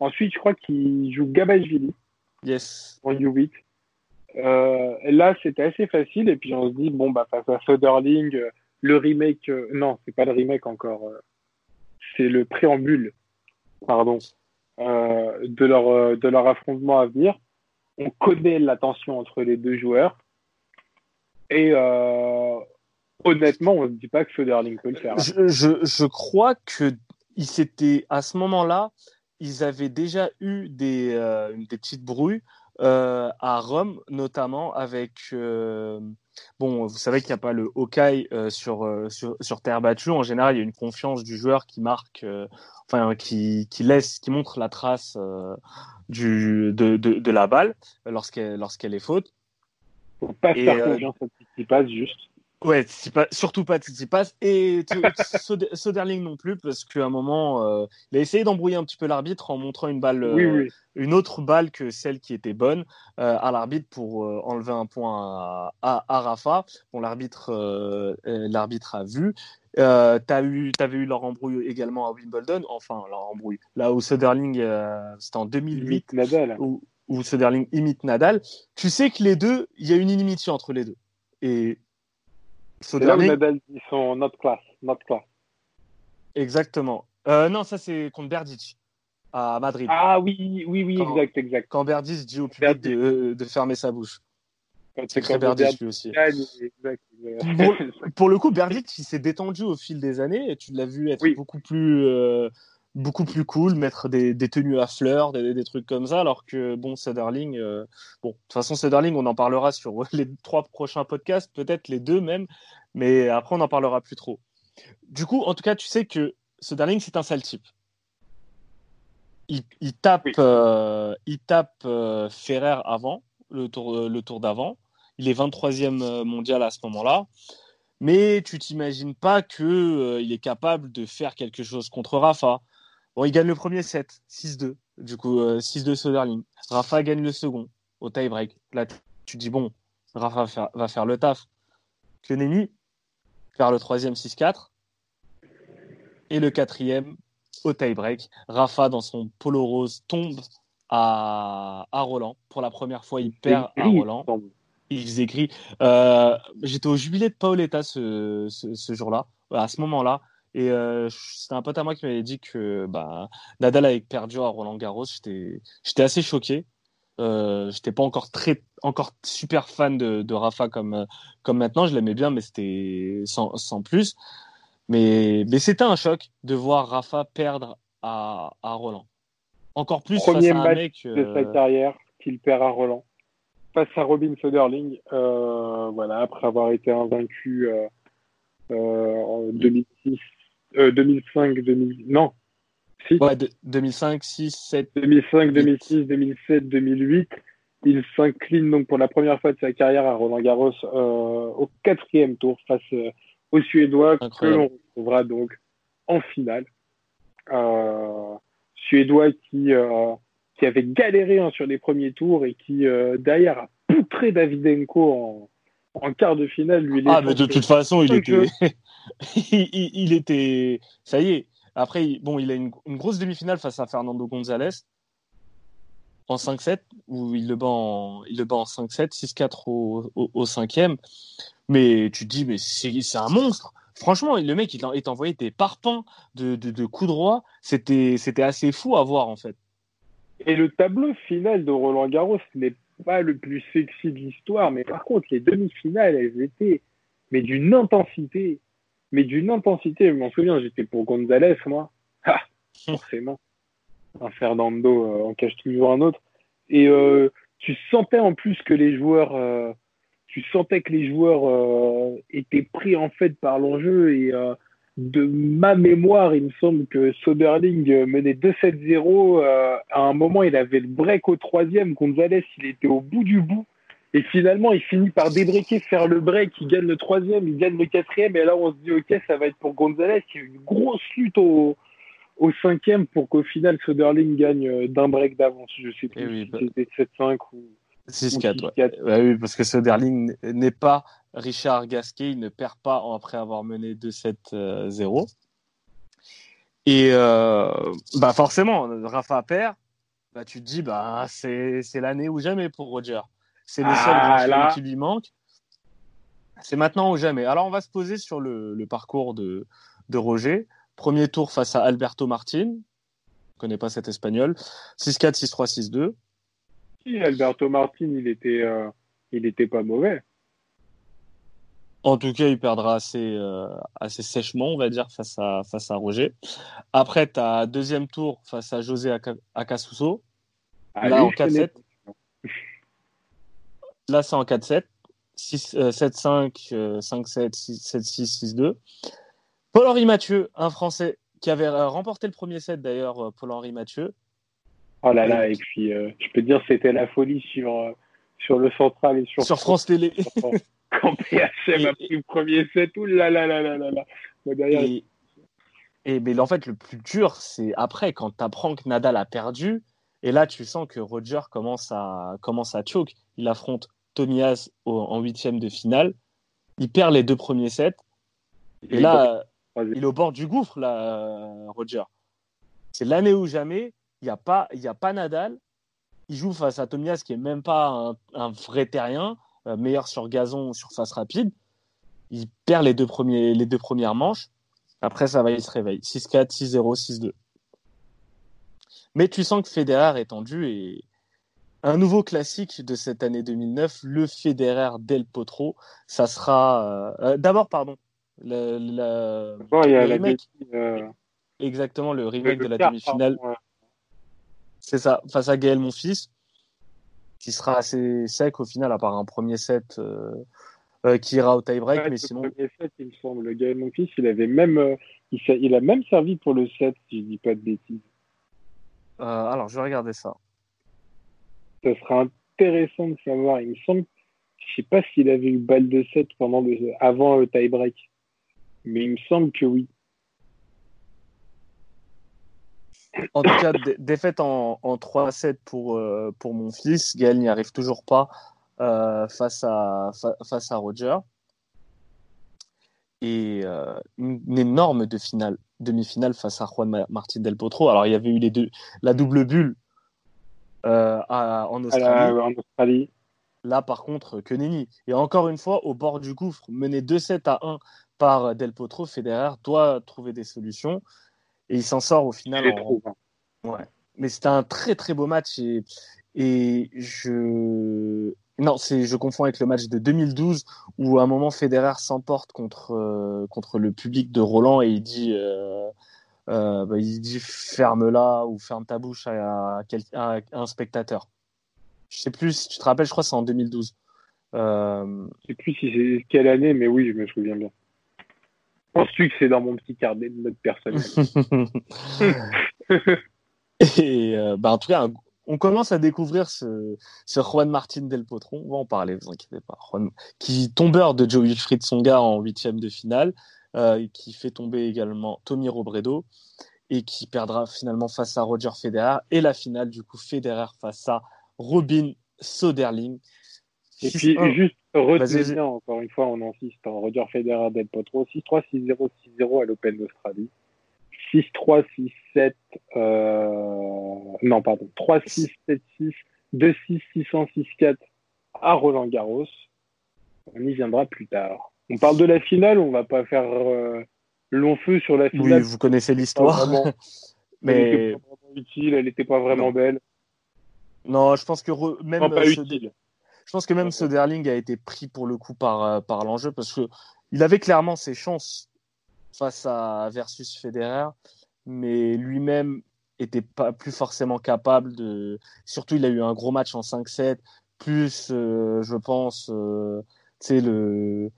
Ensuite, je crois qu'il joue Gabashvili. Yes. En U8. Euh, là, c'était assez facile. Et puis, on se dit, bon, bah, face à Soderling, euh, le remake, euh, non, c'est pas le remake encore, c'est le préambule, pardon, de, leur, de leur affrontement à venir. On connaît la tension entre les deux joueurs. Et honnêtement, on ne dit pas que Soderling peut le faire. Je, je, crois que il s'était à ce moment-là, ils avaient déjà eu des, des petites brouilles euh, à Rome, notamment avec. Euh, bon, vous savez qu'il n'y a pas le Hawkeye euh, sur, sur, sur, terre battue. En général, il y a une confiance du joueur qui marque, enfin, qui, qui laisse, qui montre la trace du, de, de, de, la balle lorsqu'elle lorsqu'elle est faute. Faut pas faire confiance à Tsitsipas, juste. Ouais, pas, surtout pas Tsitsipas et Soderling non plus parce qu'à un moment euh, il a essayé d'embrouiller un petit peu l'arbitre en montrant une balle, oui, oui. Euh, une autre balle que celle qui était bonne euh, à l'arbitre pour enlever un point à, à, à Rafa. Bon, l'arbitre, l'arbitre a vu. Euh, t'as eu, t'avais eu leur embrouille également à Wimbledon. Enfin, leur embrouille. Là où Soderling, c'était en 2008, Nadal. Où, où Soderling imite Nadal. Tu sais que les deux, il y a une inimitié entre les deux. Et c'est là où Nadal dit son not class, not class. Exactement. Euh, non, ça c'est contre Berdic à Madrid. Ah oui, oui, oui, quand, exact, exact. Quand Berdic dit au public de, de, fermer sa bouche. C'est très Berdic lui aussi. Exact, pour, pour, le coup, Berdic, il s'est détendu au fil des années et tu l'as vu être oui. beaucoup plus. Euh, beaucoup plus cool, mettre des, des tenues à fleurs, des, des, trucs comme ça, alors que bon, Soderling, euh, bon, de toute façon, Soderling, on en parlera sur les trois prochains podcasts, peut-être les deux même, mais après, on n'en parlera plus trop. Du coup, en tout cas, tu sais que Soderling, c'est un sale type. Il, il tape, oui. euh, il tape euh, Ferrer avant, le tour, euh, le tour d'avant. Il est 23e mondial à ce moment-là. Mais tu t'imagines pas qu'il euh, est capable de faire quelque chose contre Rafa. Bon, il gagne le premier set, 6-2. Du coup, euh, 6-2 Soderling. Rafa gagne le second au tie-break. Là, tu dis, bon, Rafa va faire, va faire le taf. Kenemi faire le troisième 6-4. Et le quatrième au tie-break. Rafa, dans son polo rose, tombe à, à Roland. Pour la première fois, il perd à Roland. Il faisait gris. Euh, J'étais au jubilé de Paoletta ce, ce, ce jour-là. À ce moment-là, Et euh, c'était un pote à moi qui m'avait dit que bah, Nadal avait perdu à Roland Garros. J'étais, assez choqué. Euh, j'étais pas encore très, encore super fan de, de Rafa comme, euh, comme maintenant. Je l'aimais bien, mais c'était sans, sans plus. Mais, mais c'était un choc de voir Rafa perdre à, à Roland. Encore plus Premier face à un match mec. de sa euh, carrière qu'il perd à Roland. Face à Robin Soderling, euh, voilà, après avoir été invaincu euh, euh, en 2006, euh, 2005, 2000, non, si, ouais, de- 2005, 6, 7. 2005, 2006, 2007, 2008. Il s'incline donc pour la première fois de sa carrière à Roland Garros euh, au quatrième tour face euh, aux Suédois que l'on retrouvera donc en finale. Euh, Suédois qui, euh, qui avait galéré hein, sur les premiers tours et qui euh, derrière a poutré Davidenko en, en quart de finale. Lui, Ah, mais de toute façon, il était. il, il- il était. Ça y est. Après, bon, il a une, une grosse demi-finale face à Fernando González en 5-7, où il le bat en, il le bat en 5-7, 6-4 au, au, au cinquième. Mais tu te dis, mais c'est un monstre. Franchement, le mec, il, il t'envoyait des parpaings de, de, de coups droits. C'était c'était assez fou à voir, en fait. Et le tableau final de Roland Garros n'est pas le plus sexy de l'histoire, mais par contre, les demi-finales, elles étaient mais d'une intensité. Mais d'une intensité, je m'en souviens, j'étais pour Gonzalez, moi. Ah, forcément. Un Fernando euh, en cache toujours un autre. Et euh, tu sentais en plus que les joueurs, euh, tu sentais que les joueurs euh, étaient pris en fait par l'enjeu et euh, de ma mémoire, il me semble que Soderling euh, menait 2-7-0. euh, à un moment, il avait le break au troisième. Gonzalez, il était au bout du bout. Et finalement, il finit par débriquer, faire le break. Il gagne le troisième, il gagne le quatrième. Et là, on se dit, OK, ça va être pour Gonzalez. Il y a eu une grosse lutte au, au cinquième pour qu'au final, Soderling gagne euh, d'un break d'avance. Je sais plus Eh si bah- c'était 7-5 ou. 6-4, ouais. 6-4. Ouais, oui, parce que Soderling n'est pas Richard Gasquet, il ne perd pas après avoir mené 2-7-0. Et euh, bah forcément, Rafa perd, bah tu te dis bah c'est l'année ou jamais pour Roger. C'est le seul Ah, grand qui lui manque. C'est maintenant ou jamais. Alors on va se poser sur le, le parcours de, de Roger. Premier tour face à Alberto Martin. Je connais pas cet espagnol. 6-4, 6-3, 6-2. Si, Alberto Martin, il était, euh, il était pas mauvais. En tout cas, il perdra assez, euh, assez sèchement, on va dire, face à, face à Roger. Après, tu as deuxième tour face à José. Ah, Là, en je connais 4-7. Là, c'est en 4-7. 6, euh, 7-5, euh, 5-7, 6, 7-6, 6-2. Paul-Henri Mathieu, un Français qui avait euh, remporté le premier set d'ailleurs, Paul-Henri Mathieu. Oh là là, et puis euh, je peux te dire c'était la folie sur, euh, sur le central et sur, Sur France Télé. Quand PHM a pris le premier set, ouh là là là là là là. Moi, derrière, Et, et mais en fait, le plus dur, c'est après, quand tu apprends que Nadal a perdu. Et là, tu sens que Roger commence à, commence à choke. Il affronte Tomias au- en huitième de finale. Il perd les deux premiers sets. Et là, il est au bord du gouffre, là, Roger. C'est l'année ou jamais. Il n'y a, pas- il y a pas Nadal. Il joue face à Tomias, qui est même pas un, un vrai terrien, euh, meilleur sur gazon, surface rapide. Il perd les deux, premiers, les deux premières manches. Après, ça va, il se réveille. 6-4, 6-0, 6-2. Mais tu sens que Federer est tendu et un nouveau classique de cette année 2009, le Federer Del Potro, ça sera euh, euh, d'abord pardon, le, le- Bon, il y a le la remake, euh, exactement le le remake de la demi-finale, ouais. C'est ça, face à Gaël Monfils, qui sera assez sec au final à part un premier set euh, euh, qui ira au tie-break, Ouais, mais le sinon premier set, il me semble, le Gaël Monfils, il avait même, euh, il, a même servi pour le set, si je dis pas de bêtises. alors je vais regarder ça. Ça sera intéressant de savoir. Il me semble, je sais pas s'il avait eu balle de set pendant le, avant le tie-break, mais il me semble que oui. En tout cas, dé- défaite en, en 3-7 pour, euh, pour mon fils. Gaël n'y arrive toujours pas euh, face, à, fa- face à Roger. Et euh, une, une énorme de finale, demi-finale face à Juan Ma- Martín del Potro. Alors, il y avait eu les deux, la double bulle à- en Australie. la- en Australie. Là, par contre, que nenni. Et encore une fois, au bord du gouffre, mené 2-7 à 1 par Del Potro, Federer doit trouver des solutions et il s'en sort au final. En... hein. Ouais. Mais c'était un très très beau match et, et je non, c'est je confonds avec le match de 2012 où à un moment Federer s'emporte contre euh, contre le public de Roland et il dit euh, euh, bah, il dit ferme-la ou ferme ta bouche à, à quel- à un spectateur. Je sais plus si tu te rappelles, je crois que c'est en 2012. Euh, Je sais plus si c'est quelle année, mais oui, je me souviens bien. Penses-tu que c'est dans mon petit carnet de notes personnelles Et euh, bah, en tout cas, on commence à découvrir ce, ce Juan Martin Del Potro. On va en parler, vous inquiétez pas. Juan, qui tombeur de Joe Wilfried Songa en huitième de finale, euh, qui fait tomber également Tommy Robredo et qui perdra finalement face à Roger Federer. Et la finale, du coup, Federer face à Robin Soderling. Et puis, 6-1. juste retenez bien, encore une fois, on insiste, en Roger Federer Del Potro, 6-3, 6-0, 6-0 à l'Open d'Australie. 6-3, 6-7, euh... non, pardon, 3-6, 7-6, 2-6, 600, 6-4 à Roland Garros. On y viendra plus tard. On parle de la finale, on va pas faire euh, long feu sur la Oui, finale? vous connaissez l'histoire. vraiment- Elle Mais était pas vraiment utile, elle n'était pas vraiment Non. belle. non, je pense que re- même Non, pas ce- utile. Je pense que même Ouais. Söderling a été pris pour le coup par, euh, par l'enjeu parce que il avait clairement ses chances face à versus Federer, mais lui-même était pas plus forcément capable de. Surtout, il a eu un gros match en 5-7, plus, euh, je pense, euh, tu sais, le,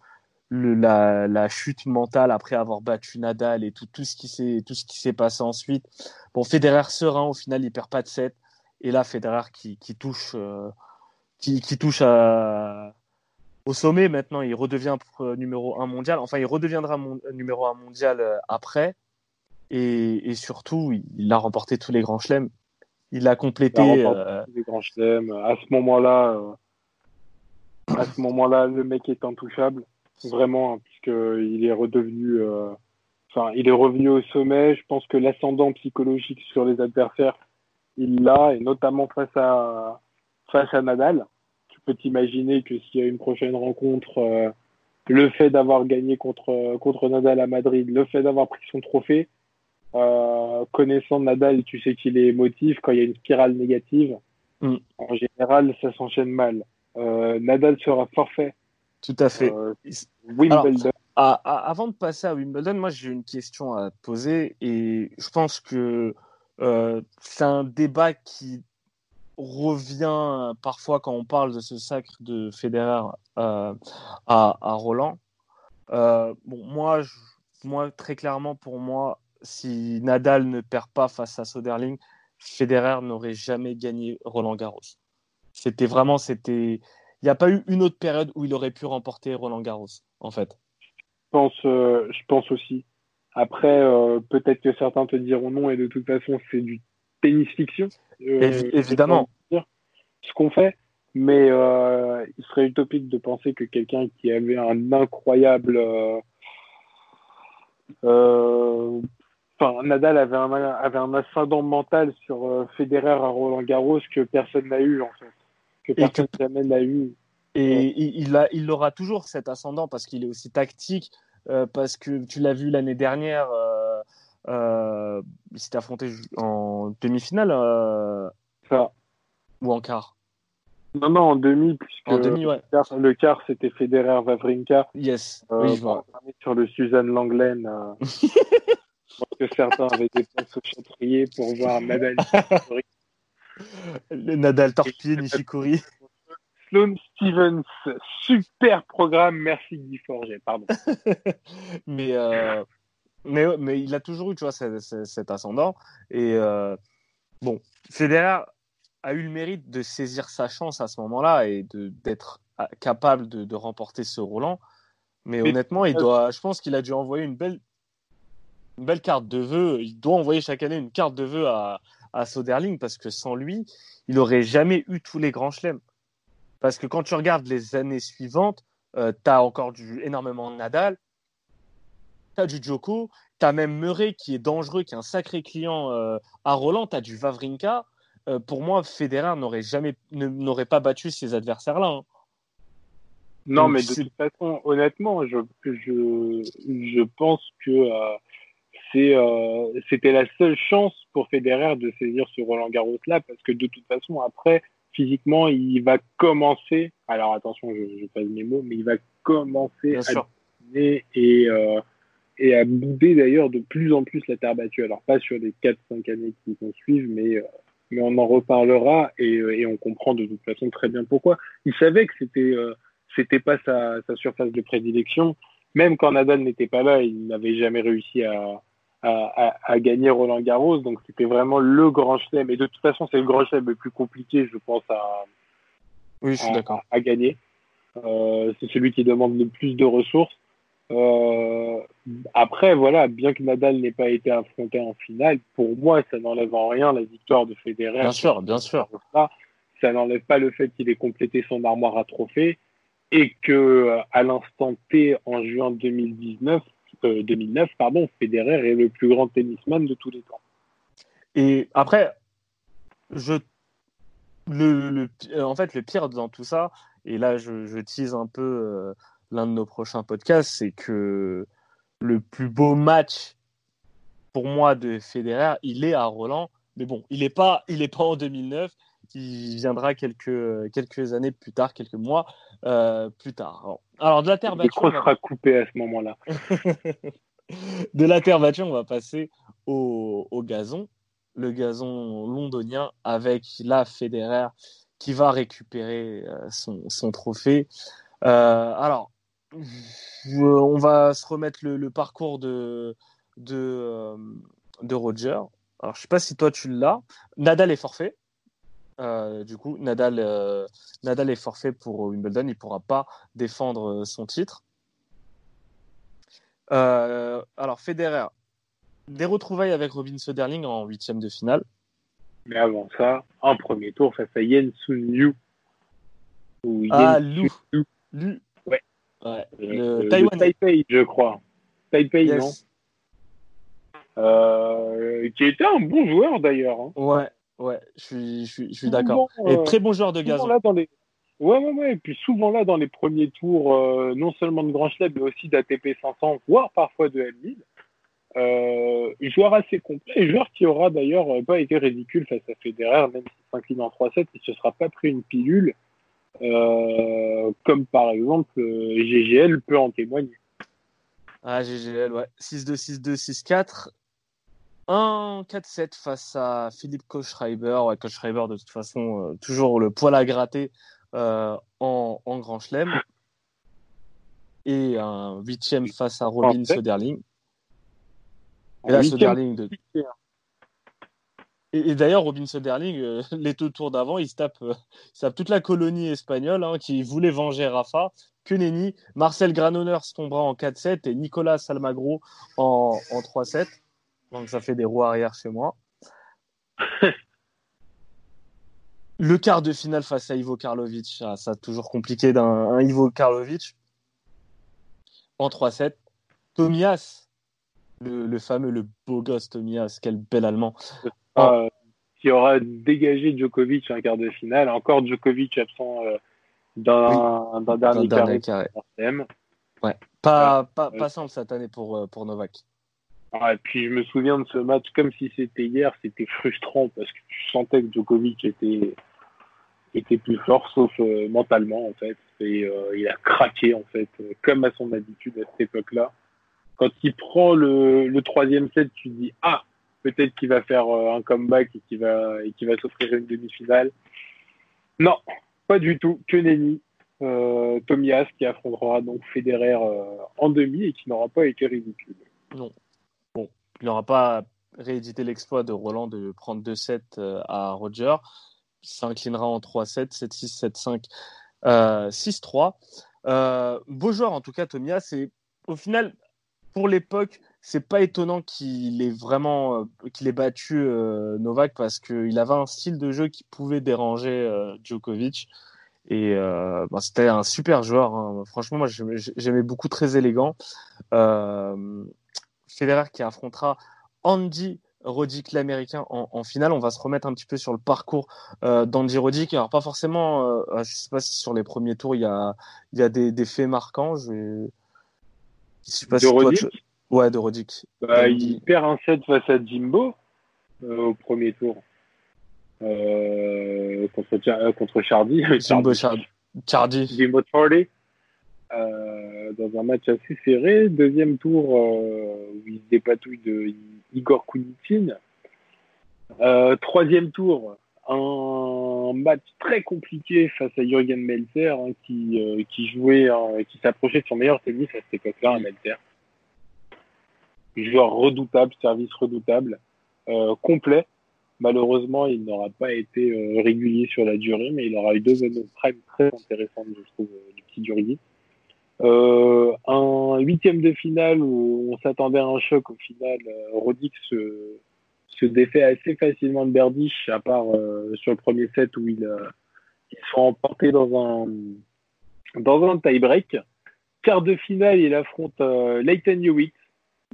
le, la, la chute mentale après avoir battu Nadal et tout, tout ce qui s'est tout ce qui s'est passé ensuite. Bon, Federer serein, au final, il perd pas de 7. Et là, Federer qui, qui touche. euh, qui, qui touche à, au sommet maintenant. Il redevient numéro 1 mondial. Enfin, il redeviendra mon- numéro 1 mondial euh, après. Et, et surtout, il, a remporté tous les grands chelems. Il a complété. Il a remporté euh, des grands chelems. À ce moment-là, euh, à ce moment-là, le mec est intouchable, vraiment, hein, puisqu'il est redevenu, euh, enfin, il est revenu au sommet. Je pense que l'ascendant psychologique sur les adversaires, il l'a, et notamment face à face à Nadal. Peux t'imaginer que s'il y a une prochaine rencontre, euh, le fait d'avoir gagné contre contre Nadal à Madrid, le fait d'avoir pris son trophée, euh, connaissant Nadal, tu sais qu'il est émotif quand il y a une spirale négative. Mm. En général, ça s'enchaîne mal. Euh, Nadal sera forfait. tout à fait. Wimbledon. Avant de passer à Wimbledon, moi j'ai une question à te poser et je pense que c'est un débat qui revient parfois quand on parle de ce sacre de Federer euh, à, Roland. Euh, bon, moi, moi, très clairement, pour moi, si Nadal ne perd pas face à Soderling, Federer n'aurait jamais gagné Roland Garros. C'était vraiment, c'était, il n'y a pas eu une autre période où il aurait pu remporter Roland Garros, en fait. Je pense, euh, je pense aussi. Après, euh, peut-être que certains te diront non, et de toute façon, c'est du tennis fiction. Euh, Évi- évidemment. Ce qu'on fait, mais euh, il serait utopique de penser que quelqu'un qui avait un incroyable. euh, euh, Enfin, Nadal avait un, avait un ascendant mental sur Federer à Roland Garros que personne n'a eu, en fait. Que personne jamais n'a eu. Et Ouais. il, il a, il aura toujours cet ascendant parce qu'il est aussi tactique, euh, parce que tu l'as vu l'année dernière, euh, euh, il s'était affronté ju- en demi-finale euh, Ça. ou en quart. Non, non, en demi, puisque En demi, ouais. le quart, c'était Federer-Vavrinka. Yes, Euh, oui, je vois. sur le Suzanne Langlaine. Euh, je pense que certains avaient des places au châtrier pour voir Nadal. Le Nadal torpillé, Nishikori. Sloane Stevens, super programme, merci Guy Forget, pardon. mais, euh, mais, mais il a toujours eu, tu vois, cet, ascendant. Et euh, bon, Federer a eu le mérite de saisir sa chance à ce moment-là et d'être ah, capable de, de remporter ce Roland. Mais, Mais- honnêtement, il doit, je pense qu'il a dû envoyer une belle, une belle carte de vœux. Il doit envoyer chaque année une carte de vœux à, à Soderling parce que sans lui, il n'aurait jamais eu tous les grands chelems. Parce que quand tu regardes les années suivantes, euh, tu as encore du, énormément de Nadal, tu as du Djoko, tu as même Murray qui est dangereux, qui est un sacré client euh, à Roland, tu as du Vavrinka. Euh, pour moi, Federer n'aurait jamais n'aurait pas battu ces adversaires-là. hein. Non, Donc, mais de toute façon, honnêtement, je, je, je pense que euh, c'est, c'était la seule chance pour Federer de saisir ce Roland Garros là, parce que de toute façon, après, physiquement, il va commencer. Alors attention, je, je passe mes mots, mais il va commencer Bien à et euh, et à bouder d'ailleurs de plus en plus la terre battue. Alors pas sur les 4-5 années qui vont suivre, mais euh, mais on en reparlera et, euh, et on comprend de toute façon très bien pourquoi. Il savait que c'était euh, c'était pas sa, sa surface de prédilection. Même quand Nadal n'était pas là, il n'avait jamais réussi à, à, à, à gagner Roland Garros. Donc c'était vraiment le grand chelem. Et de toute façon, c'est le grand chelem le plus compliqué, je pense, à, Oui, je suis à, d'accord. à gagner. Euh, c'est celui qui demande le plus de ressources. Euh, après, voilà, bien que Nadal n'ait pas été affronté en finale, pour moi, ça n'enlève en rien la victoire de Federer. Bien sûr, bien sûr. Ça, ça n'enlève pas le fait qu'il ait complété son armoire à trophées et que euh, à l'instant T, en juin 2019, euh, 2009, pardon, Federer est le plus grand tennisman de tous les temps. Et après, je, le, le- en fait, le pire dans tout ça, et là, je, je tease un peu euh, l'un de nos prochains podcasts, c'est que le plus beau match pour moi de Federer, il est à Roland. Mais bon, il n'est pas, il est pas en 2009. Il viendra quelques, quelques années plus tard, quelques mois euh, plus tard. Alors, alors, de la terre battue, on va- sera coupé à ce moment-là. de la terre battue, on va passer au, au gazon. Le gazon londonien avec la Federer qui va récupérer euh, son, son trophée. Euh, alors, on va se remettre le, le parcours de, de, euh, de Roger. Alors, je sais pas si toi tu l'as. Nadal est forfait. Euh, du coup, Nadal, euh, Nadal est forfait pour Wimbledon. Il pourra pas défendre son titre. Euh, alors, Federer, des retrouvailles avec Robin Söderling en huitième de finale. Mais avant ça, un premier tour face à Yen Sun Yu. Ou Ah, Lou. Lu. Ouais. Euh, le Taïwanais. Taipei, je crois. Taipei, Yes. non euh, Qui était un bon joueur d'ailleurs. Hein. Ouais, ouais, je suis, je suis, je suis Souvent, d'accord. euh, Et très bon joueur de gazon. là dans les ouais ouais ouais et puis souvent là dans les premiers tours euh, non seulement de Grand Chelem mais aussi d'ATP 500 voire parfois de M1000 euh, joueur assez complet et joueur qui aura d'ailleurs euh, pas été ridicule face à Federer même s'il s'incline en 3-7 il se sera pas pris une pilule euh, comme par exemple euh, GGL peut en témoigner Ah, GGL, ouais. 6-2, 6-2, 6-4. 1-4-7 face à Philippe Kochschreiber. Ouais, Kochschreiber, de toute façon, euh, toujours le poil à gratter euh, en, en Grand Chelem. Et un huitième face à Robin En fait, Söderling. En Et là, Söderling, de, Et, et d'ailleurs, Robin Söderling, euh, les deux tours d'avant, il se tape, euh, il tape toute la colonie espagnole hein, qui voulait venger Rafa. Que nenni. Marcel Granollers tombera en 4-7 et Nicolas Almagro en, en 3-7. Donc ça fait des roues arrière chez moi. Le quart de finale face à Ivo Karlovic, ah, ça toujours compliqué d'un un Ivo Karlovic en 3-7. Tomias, le, le fameux, le beau gosse Tomias, quel bel allemand. Euh, qui aura dégagé Djokovic en quart de finale encore Djokovic absent euh, d'un d'un dernier dernier carré carré. M. Pas, pas, ouais. pas simple cette année pour, euh, pour Novak. Ah, et puis je me souviens de ce match comme si c'était hier, c'était frustrant parce que tu sentais que Djokovic était était plus fort, sauf euh, mentalement en fait. Et euh, il a craqué en fait, euh, comme à son habitude à cette époque-là. Quand il prend le, le troisième set, tu te dis ah peut-être qu'il va faire euh, un comeback et qu'il va et va s'offrir une demi-finale. Non, pas du tout. Que nenni. Euh, Tomias qui affrontera donc Federer euh, en demi et qui n'aura pas été ridicule. Il n'aura pas réédité l'exploit de Roland de prendre 2-7 euh, à Roger. Il s'inclinera en 3-7, 7-6, 7-5, euh, 6-3. Euh, beau joueur en tout cas, Tomias. Et au final, pour l'époque, c'est pas étonnant qu'il ait vraiment euh, qu'il ait battu euh, Novak parce qu'il avait un style de jeu qui pouvait déranger euh, Djokovic. Et euh, bah, c'était un super joueur. hein. Franchement, moi j'aimais beaucoup, très élégant. Federer qui affrontera Andy Roddick l'américain en, en, finale. On va se remettre un petit peu sur le parcours d'Andy Roddick. Alors pas forcément, ah, je sais pas si sur les premiers tours il y a, il y a des, des faits marquants. Je, je sais pas de si Roddick toi, tu... Ouais, de Roddick. Bah, il perd un set face à Jimbo euh, au premier tour. Euh, contre, euh, contre Chardy. Jimbo Chardy. Chardy. Jimbo Chardy. Dans un match assez serré. Deuxième tour où il se dépatouille de Igor Kunitin. Troisième tour, un match très compliqué face à Jürgen Melzer hein, qui, qui jouait, hein, qui s'approchait de son meilleur tennis à cette époque-là, Melzer. Joueur redoutable, service redoutable, euh, complet. Malheureusement, il n'aura pas été régulier sur la durée, mais il aura eu deux années prime très intéressantes, je trouve, du petit Durgui. Euh, un huitième de finale où on s'attendait à un choc au final, euh, Roddick se, se défait assez facilement de Berdych, à part euh, sur le premier set où il, euh, ils sont emportés dans un dans un tie-break. Quart de finale, il affronte euh, Leighton Hewitt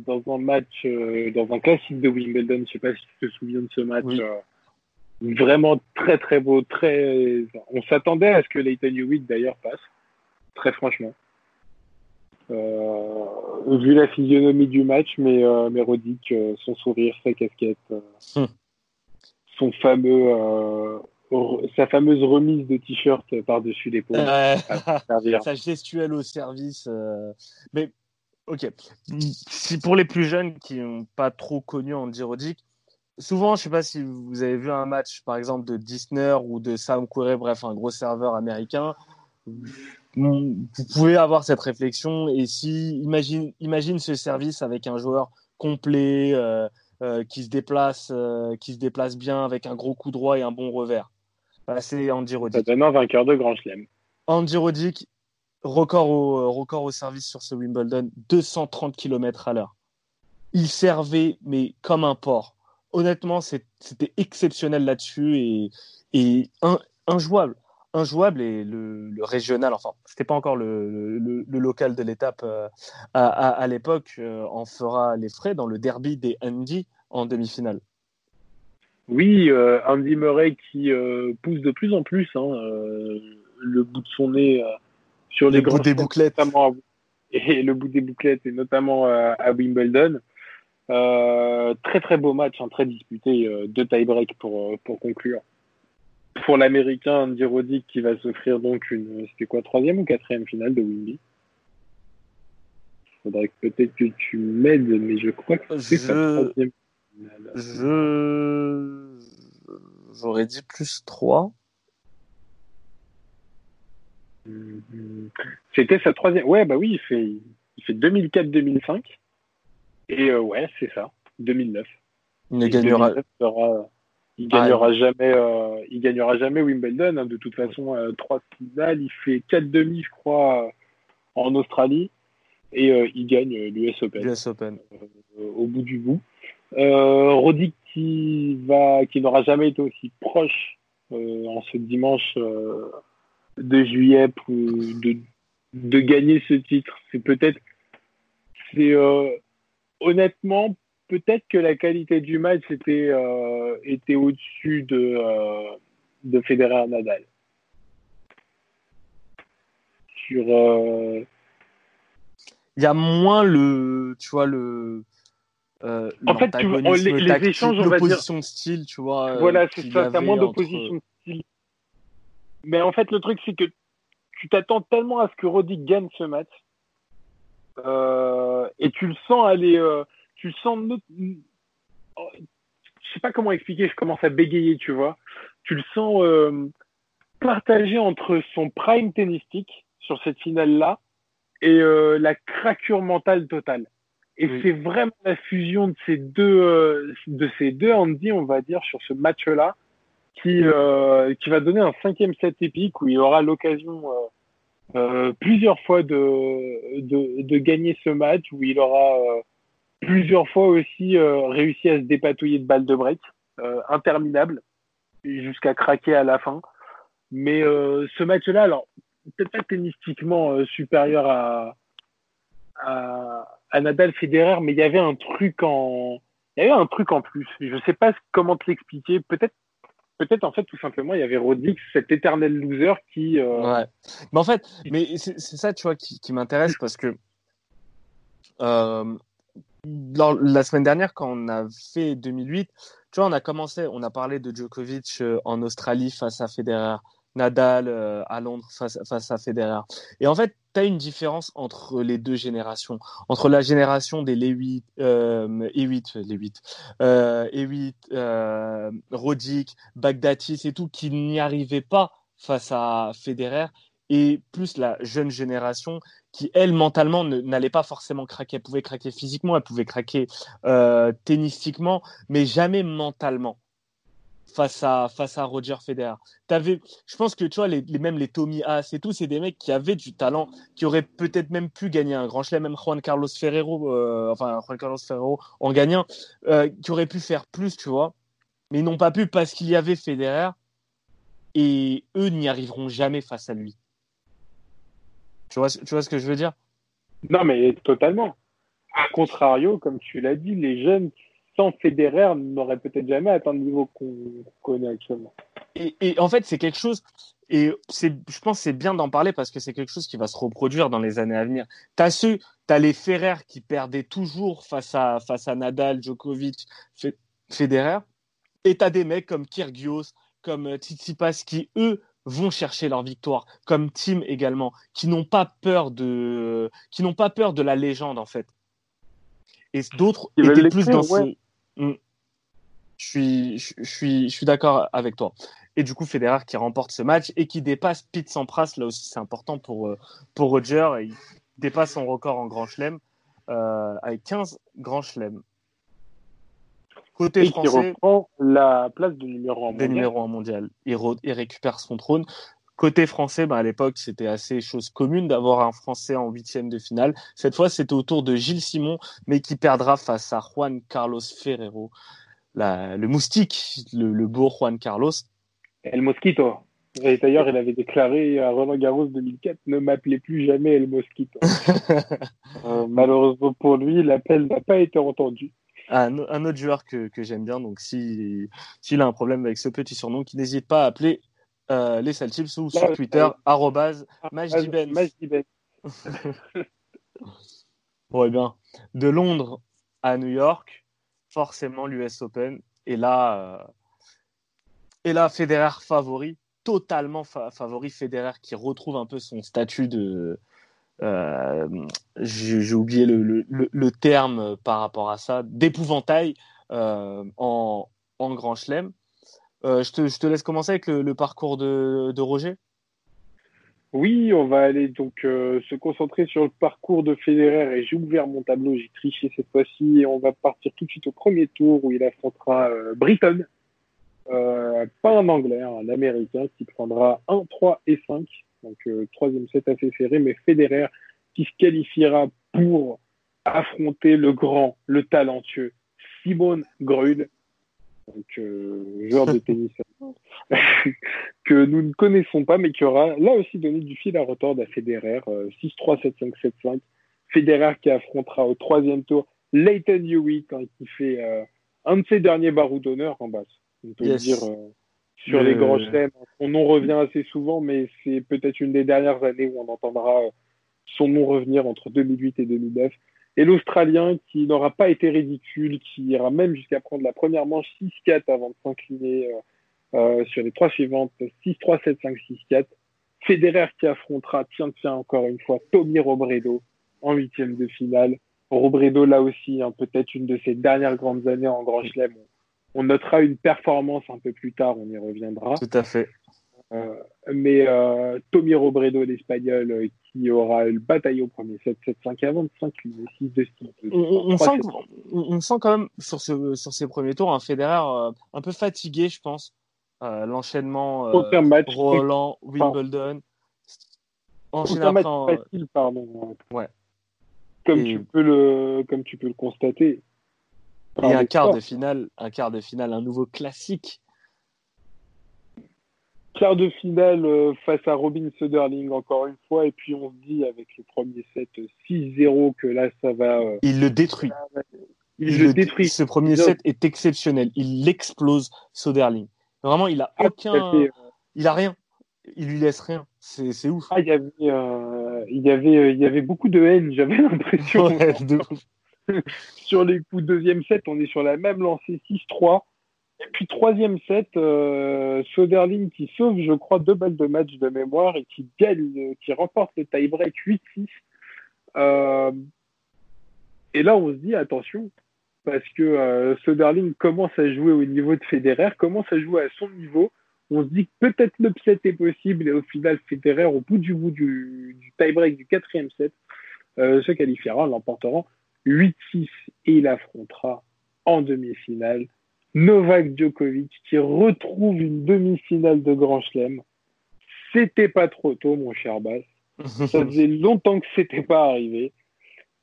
dans un match, euh, dans un classique de Wimbledon. Je sais pas si tu te souviens de ce match. Oui. vraiment très très beau, très. On s'attendait à ce que Leighton Hewitt d'ailleurs passe, très franchement. Euh, vu la physionomie du match, mais, euh, mais Roddick, euh, son sourire, sa casquette, Hmm. son fameux, euh, sa fameuse remise de t-shirt par-dessus l'épaule. Servir. sa gestuelle au service. euh, Mais ok, si pour les plus jeunes qui n'ont pas trop connu Andy Roddick, souvent, je sais pas si vous avez vu un match, par exemple, de Disney ou de Sam Querrey, bref, un gros serveur américain. Vous pouvez avoir cette réflexion et si imagine imagine ce service avec un joueur complet euh, euh, qui se déplace euh, qui se déplace bien avec un gros coup droit et un bon revers. Bah, c'est Andy Ça Roddick. donne un vainqueur de Grand Chelem. Andy Roddick, record au, euh, record au service sur ce Wimbledon, 230 km à l'heure. Il servait, mais comme un porc. Honnêtement, c'était exceptionnel là-dessus et, injouable. Injouable et le, régional, enfin, c'était pas encore le, local de l'étape euh, à, l'époque, euh, en fera les frais dans le derby des Andy en demi-finale. Oui, Andy Murray qui pousse de plus en plus hein, le bout de son nez sur les Le bout grands des bouclettes. notamment à- et le bout des bouclettes et notamment euh, à Wimbledon. Euh, très très beau match, hein, très disputé, euh, deux tie-break pour, euh, pour conclure. Pour l'américain Andy Roddick qui va s'offrir donc une, c'était quoi, troisième ou quatrième finale de Wimby Faudrait peut-être que tu m'aides, mais je crois que c'est sa Je- troisième finale. Je. J'aurais dit plus 3. C'était sa troisième. Ouais, bah oui, il fait, il fait 2004-2005. Et euh, ouais, c'est ça, 2009. Il ne gagnera. 2009 sera- il gagnera jamais, euh, il gagnera jamais Wimbledon. hein. De toute façon, euh, trois finales, il fait quatre demi, je crois, euh, en Australie, et il gagne l'US Open US Open. au bout du bout. Roddick qui va, qui n'aura jamais été aussi proche en ce dimanche de juillet pour de, de gagner ce titre. C'est peut-être, c'est euh, honnêtement peut-être que la qualité du match était euh, était au-dessus de euh, de Federer Nadal. Sur euh, Il y a moins le. Tu vois, le. En fait, tu vois, les- les échanges, on va dire- style, tu vois. Voilà, c'est ça, t'as moins entre- d'opposition de style. Mais en fait, le truc, c'est que tu t'attends tellement à ce que Roddick gagne ce match. Euh, et tu le sens aller. euh, tu le sens. oh, Je sais pas comment expliquer, je commence à bégayer, tu vois. Tu le sens euh, partagé entre son prime tennistique sur cette finale-là et euh, la craquure mentale totale. Et Oui. c'est vraiment la fusion de ces deux, euh, de ces deux Andy, on va dire, sur ce match-là, qui, euh, qui va donner un cinquième set épique où il aura l'occasion euh, euh, plusieurs fois de, de, gagner ce match, où il aura plusieurs fois aussi réussi à se dépatouiller de balles de break, interminables, jusqu'à craquer à la fin. Mais ce match-là, alors peut-être pas tennistiquement supérieur à, à, à Nadal Federer, mais il y avait un truc en, il y a eu un truc en plus. Je sais pas comment te l'expliquer. Peut-être, peut-être en fait tout simplement, il y avait Rodix, cet éternel loser qui. euh, Ouais. Mais en fait, mais c'est ça, tu vois, qui, qui m'intéresse parce que euh, dans- la semaine dernière, quand on a fait 2008, tu vois, on a commencé, on a parlé de Djokovic euh, en Australie face à Federer, Nadal euh, à Londres face, à Federer. Et en fait, tu as une différence entre les deux générations, entre la génération des Lewitt, euh, E8, les 8, euh, E8, euh, Roddick, Bagdatis et tout, qui n'y arrivaient pas face à Federer, et plus la jeune génération qui, elle, mentalement, n'allait pas forcément craquer. Elle pouvait craquer physiquement, elle pouvait craquer euh, tennistiquement, mais jamais mentalement face à, face à Roger Federer. Je pense que tu vois, les, même les Tommy Haas et tout, c'est des mecs qui avaient du talent, qui auraient peut-être même pu gagner un grand chelem, même Juan Carlos Ferrero, euh, enfin Juan Carlos Ferrero en gagnant, euh, qui auraient pu faire plus, tu vois, mais ils n'ont pas pu parce qu'il y avait Federer et eux n'y arriveront jamais face à lui. Tu vois, tu vois ce que je veux dire? Non, mais totalement. A contrario, comme tu l'as dit, les jeunes sans Federer n'auraient peut-être jamais atteint le niveau qu'on connaît actuellement. et, et en fait, c'est quelque chose, et c'est, je pense que c'est bien d'en parler parce que c'est quelque chose qui va se reproduire dans les années à venir. Tu as ceux, tu as les Ferrer qui perdaient toujours face à, face à Nadal, Djokovic, Fe- Federer, et tu as des mecs comme Kyrgios, comme euh, Tsitsipas qui, eux, vont chercher leur victoire, comme Tim également, qui n'ont pas peur de, qui n'ont pas peur de la légende en fait. Et d'autres étaient plus dans ouais. Mm. Je suis, je, suis, je suis d'accord avec toi. Et du coup, Federer qui remporte ce match et qui dépasse Pete Sampras, là aussi c'est important pour, euh, pour Roger, et il dépasse son record en Grand Chelem euh, avec 15 Grands Chelem. Côté Et qui français, reprend la place de numéro 1 des numéros 1 mondial. Il récupère son trône. Côté français, bah, à l'époque, c'était assez chose commune d'avoir un Français en huitième de finale. Cette fois, c'était au tour de Gilles Simon, mais qui perdra face à Juan Carlos Ferrero, la- le moustique, le, le beau Juan Carlos. El Mosquito. Et d'ailleurs, il avait déclaré à Roland Garros 2004 ne m'appelez plus jamais El Mosquito. Euh, malheureusement pour lui, l'appel n'a pas été entendu. un, un autre joueur que, que j'aime bien, donc si- s'il a un problème avec ce petit surnom, qui n'hésite pas à appeler euh, les Saltips ou sur Twitter, euh, arrobase Majdibenz. Majdibenz. Bon, eh bien, de Londres à New York, forcément l'US Open. Et là, euh, et là, Federer favori, totalement fa- favori. Federer qui retrouve un peu son statut de. euh, J'ai oublié le, le- le- le terme par rapport à ça, d'épouvantail euh, en, en Grand Chelem. Euh, je, te, laisse commencer avec le, parcours de, Roger. Oui, on va aller donc euh, se concentrer sur le parcours de Federer et j'ai ouvert mon tableau, j'ai triché cette fois-ci et on va partir tout de suite au premier tour où il affrontera euh, Britton, euh, pas un Anglais, hein, un Américain qui prendra 1, 3 et 5, donc troisième set assez serré, mais Federer qui se qualifiera pour affronter le grand, le talentueux Simon Greuel, donc euh, joueur de tennis que nous ne connaissons pas, mais qui aura là aussi donné du fil à retordre à Federer. euh, 6-3, 7-5, 7-5. Federer qui affrontera au troisième tour Leighton Hewitt hein, qui fait euh, un de ses derniers barreaux d'honneur en basse. On peut Yes. le dire euh, sur Le- les grands chelems. Son nom revient assez souvent, mais c'est peut-être une des dernières années où on entendra euh, son nom revenir entre 2008 et 2009. Et l'Australien qui n'aura pas été ridicule, qui ira même jusqu'à prendre la première manche 6-4 avant de s'incliner euh, euh, sur les trois suivantes 6-3, 7-5, 6-4. Federer qui affrontera, tiens, tiens, encore une fois, Tommy Robredo en huitième de finale. Robredo, là aussi, hein, peut-être une de ses dernières grandes années en Grand Chelem. On, on notera une performance un peu plus tard, on y reviendra. Tout à fait. Euh, mais euh, Tommy Robredo, l'Espagnol, euh, qui aura le bataille au premier 7-7-5 avant de s'incliner 6-2, 6-2. on, on- on 3, sent, 7, qu'on- on, sent quand même sur, ce, sur ces premiers tours un Federer un peu fatigué, je pense. L'enchaînement Roland, Wimbledon. Match après facile, pardon. Ouais. Comme, tu peux le, comme tu peux le constater. Et un quart de finale, un quart de finale, un nouveau classique. Quart de finale euh, face à Robin Söderling encore une fois et puis on se dit avec le premier set euh, 6-0 que là ça va euh, Il le détruit. Il, Il le détruit. Ce premier Il- set est exceptionnel. Il l'explose, Soderling. Vraiment, il a Ah, aucun. fait. Il a rien. Il lui laisse rien. C'est ouf. Ah, il y avait, euh, il y avait, il y avait beaucoup de haine. J'avais l'impression. Ouais, de ouf. sur les coups deuxième set, on est sur la même lancée 6-3. Et puis troisième set, euh, Soderling qui sauve, je crois, deux balles de match de mémoire et qui gagne, euh, qui remporte le tie-break 8-6. Euh, et là, on se dit attention, parce que Soderling commence à jouer au niveau de Federer, commence à jouer à son niveau. On se dit que peut-être l'upset est possible et au final, Federer, au bout du bout du, du tie-break du quatrième set, se qualifiera, l'emportera 8-6 et il affrontera en demi-finale Novak Djokovic qui retrouve une demi-finale de Grand Chelem. C'était pas trop tôt, mon cher Bass. Ça faisait longtemps que c'était pas arrivé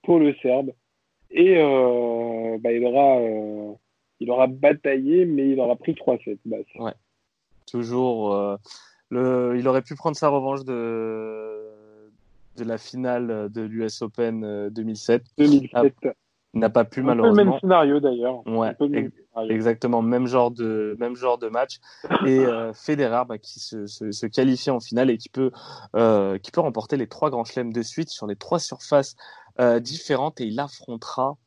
pour le Serbe. Et euh, bah, il, aura, euh, il aura bataillé, mais il aura pris 3-7. Bass. Toujours. euh, le... Il aurait pu prendre sa revanche de, de la finale de l'US Open euh, 2007. 2007. Il n'a pas pu, un peu le malheureusement. même scénario d'ailleurs. Ouais, même scénario. Exactement, même genre de, même genre de match. Et euh, Federer bah, qui se, se, se qualifie en finale et qui peut, euh, qui peut remporter les trois grands chelems de suite sur les trois surfaces euh, différentes. Et il affrontera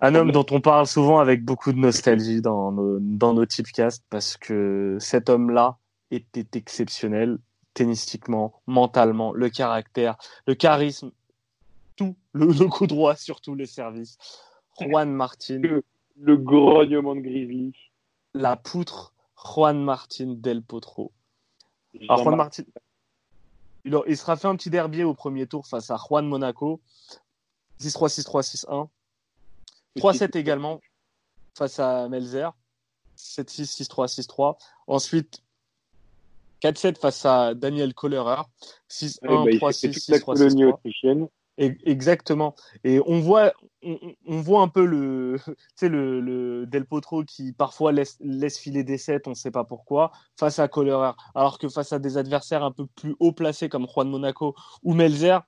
un homme dont on parle souvent avec beaucoup de nostalgie dans nos, dans nos tipcasts parce que cet homme-là était exceptionnel tennistiquement, mentalement, le caractère, le charisme, tout, le, le coup droit, surtout le service. Juan Martin, Le grognement de Grizzly. la poutre, Juan Martin Del Potro. Alors, Juan Martin, il, sera fait un petit derbier au premier tour face à Juan Monaco. 6-3, 6-3, 6-1. 3-7 également face à Melzer. 7-6, 6-3, 6-3. Ensuite, 4-7 face à Daniel Kohlerer. 6-1, Ouais, bah, il 3-6, s'est fait toute la 6-3, colonie 6-3. Exactement. Et on voit, on, on voit un peu le, tu sais, le, le Del Potro qui parfois laisse, laisse filer des sets, on ne sait pas pourquoi, face à Kohlerer. Alors que face à des adversaires un peu plus haut placés comme Juan Monaco ou Melzer,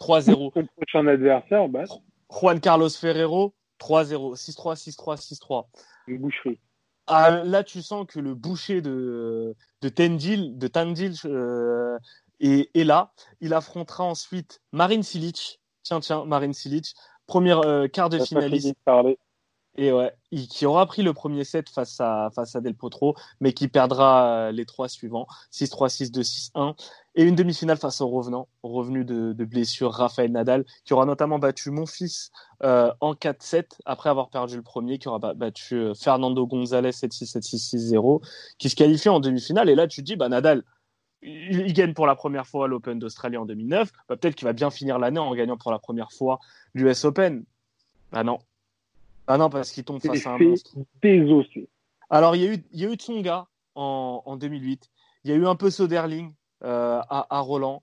3-0. Son prochain adversaire, bah, Juan Carlos Ferrero, 3-0. 6-3, 6-3, 6-3. une boucherie. Ah, là, tu sens que le boucher de, de Tendil, de Tandil euh, est là. Il affrontera ensuite Marin Silic. Tiens, tiens, Marin Silic. Première euh, quart de finaliste. de parler. Et ouais, il- qui aura pris le premier set face à, face à Del Potro, mais qui perdra euh, les trois suivants. 6-3, 6-2, 6-1. Et une demi-finale face au revenant, revenu de, de blessure, Rafael Nadal, qui aura notamment battu mon fils euh, en 4-7, après avoir perdu le premier, qui aura ba- battu euh, Fernando González 7-6, 7-6, 6-0, qui se qualifie en demi-finale. Et là, tu te dis, bah, Nadal, il, il gagne pour la première fois l'Open d'Australie en 2009. Bah, Peut-être qu'il va bien finir l'année en gagnant pour la première fois l'US Open. Bah non. Ah non, parce qu'il tombe face à un monstre. désossé. Alors, il y a eu, il y a eu Tsonga en, en 2008. Il y a eu un peu Soderling euh, à, à Roland.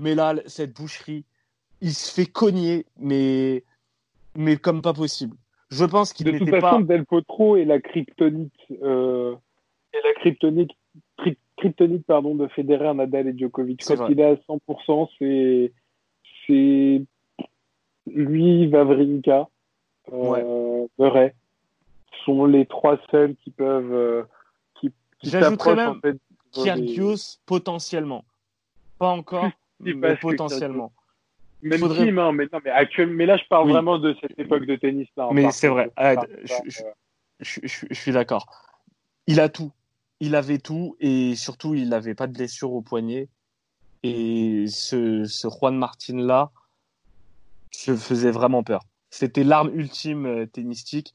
Mais là, cette boucherie, il se fait cogner, mais, mais comme pas possible. Je pense qu'il De toute n'était façon, pas. Del Potro est la kryptonite, euh, est la kryptonite, kryptonite pardon, de Federer, Nadal et Djokovic. Quand vrai. il est à 100%, c'est, c'est lui, Vavrinka, euh, Murray sont les trois seuls qui peuvent, euh, qui, qui J'ajouterais même en fait, potentiellement. Pas encore, mais potentiellement. Même faudrait- team, hein, mais non, mais actuellement, mais là, je parle Oui. vraiment de cette époque de tennis. Là, Mais c'est vrai. Ah, je suis d'accord. Il a tout. Il avait tout et surtout, il n'avait pas de blessure au poignet. Et ce, ce Juan Martin là, se faisait vraiment peur. C'était l'arme ultime euh, tennistique.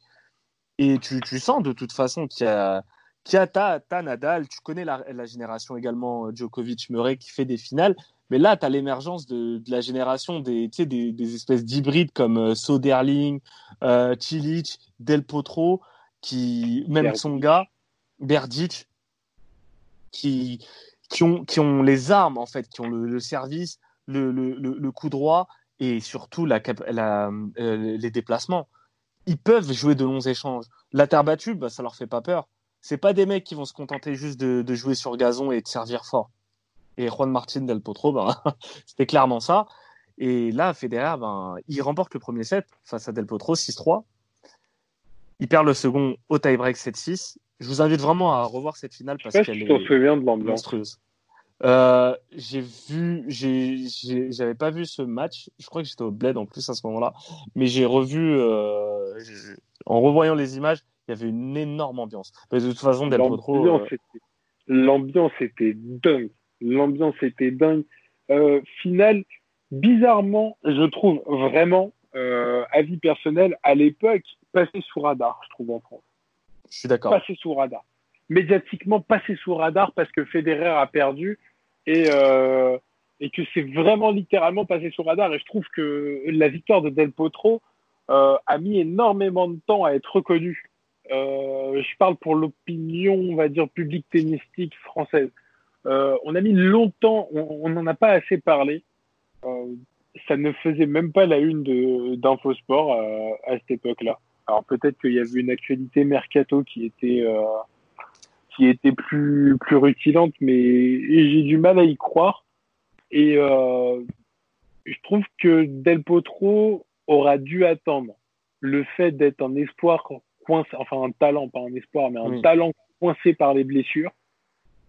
Et tu, tu sens de toute façon qu'il y a, y a ta, ta Nadal. Tu connais la, la génération également euh, Djokovic-Murray qui fait des finales. Mais là, tu as l'émergence de, de la génération des, des, des espèces d'hybrides comme euh, Soderling, euh, Cilic, Del Potro, qui, même Berdic. son gars, Berdic, qui, ont, les armes, en fait, qui ont le, service, le, coup droit et surtout euh, les déplacements. Ils peuvent jouer de longs échanges. La terre battue, bah, ça leur fait pas peur. C'est pas des mecs qui vont se contenter juste de, de jouer sur gazon et de servir fort. Et Juan Martin Del Potro, bah, c'était clairement ça. Et là, Federer, ben, il remporte le premier set face à Del Potro 6-3. Il perd le second au tie-break 7-6. Je vous invite vraiment à revoir cette finale parce qu'elle est de monstrueuse. Euh, j'ai vu, j'avais pas vu ce match. Je crois que j'étais au Bled en plus à ce moment-là, mais j'ai revu, euh, en revoyant les images, il y avait une énorme ambiance. Mais de toute façon, Del Potro, L'ambiance euh, était, l'ambiance était dingue. L'ambiance était dingue. Euh, finale, bizarrement, je trouve vraiment, avis personnel, à l'époque, passé sous radar, je trouve en France. Je suis d'accord. Passé sous radar. Médiatiquement, passé sous radar parce que Federer a perdu et, euh, et que c'est vraiment littéralement passé sous radar. Et je trouve que la victoire de Del Potro euh, a mis énormément de temps à être reconnue. Euh, je parle pour l'opinion, on va dire, publique tennistique française. On a mis longtemps, on n'en a pas assez parlé. Ça ne faisait même pas la une d'Infosport à cette époque-là. Alors peut-être qu'il y avait une actualité mercato qui était euh, qui était plus plus rutilante, mais j'ai du mal à y croire. Et euh, je trouve que Del Potro aura dû attendre le fait d'être un espoir coincé, enfin un talent, pas un espoir, mais un Oui. talent coincé par les blessures,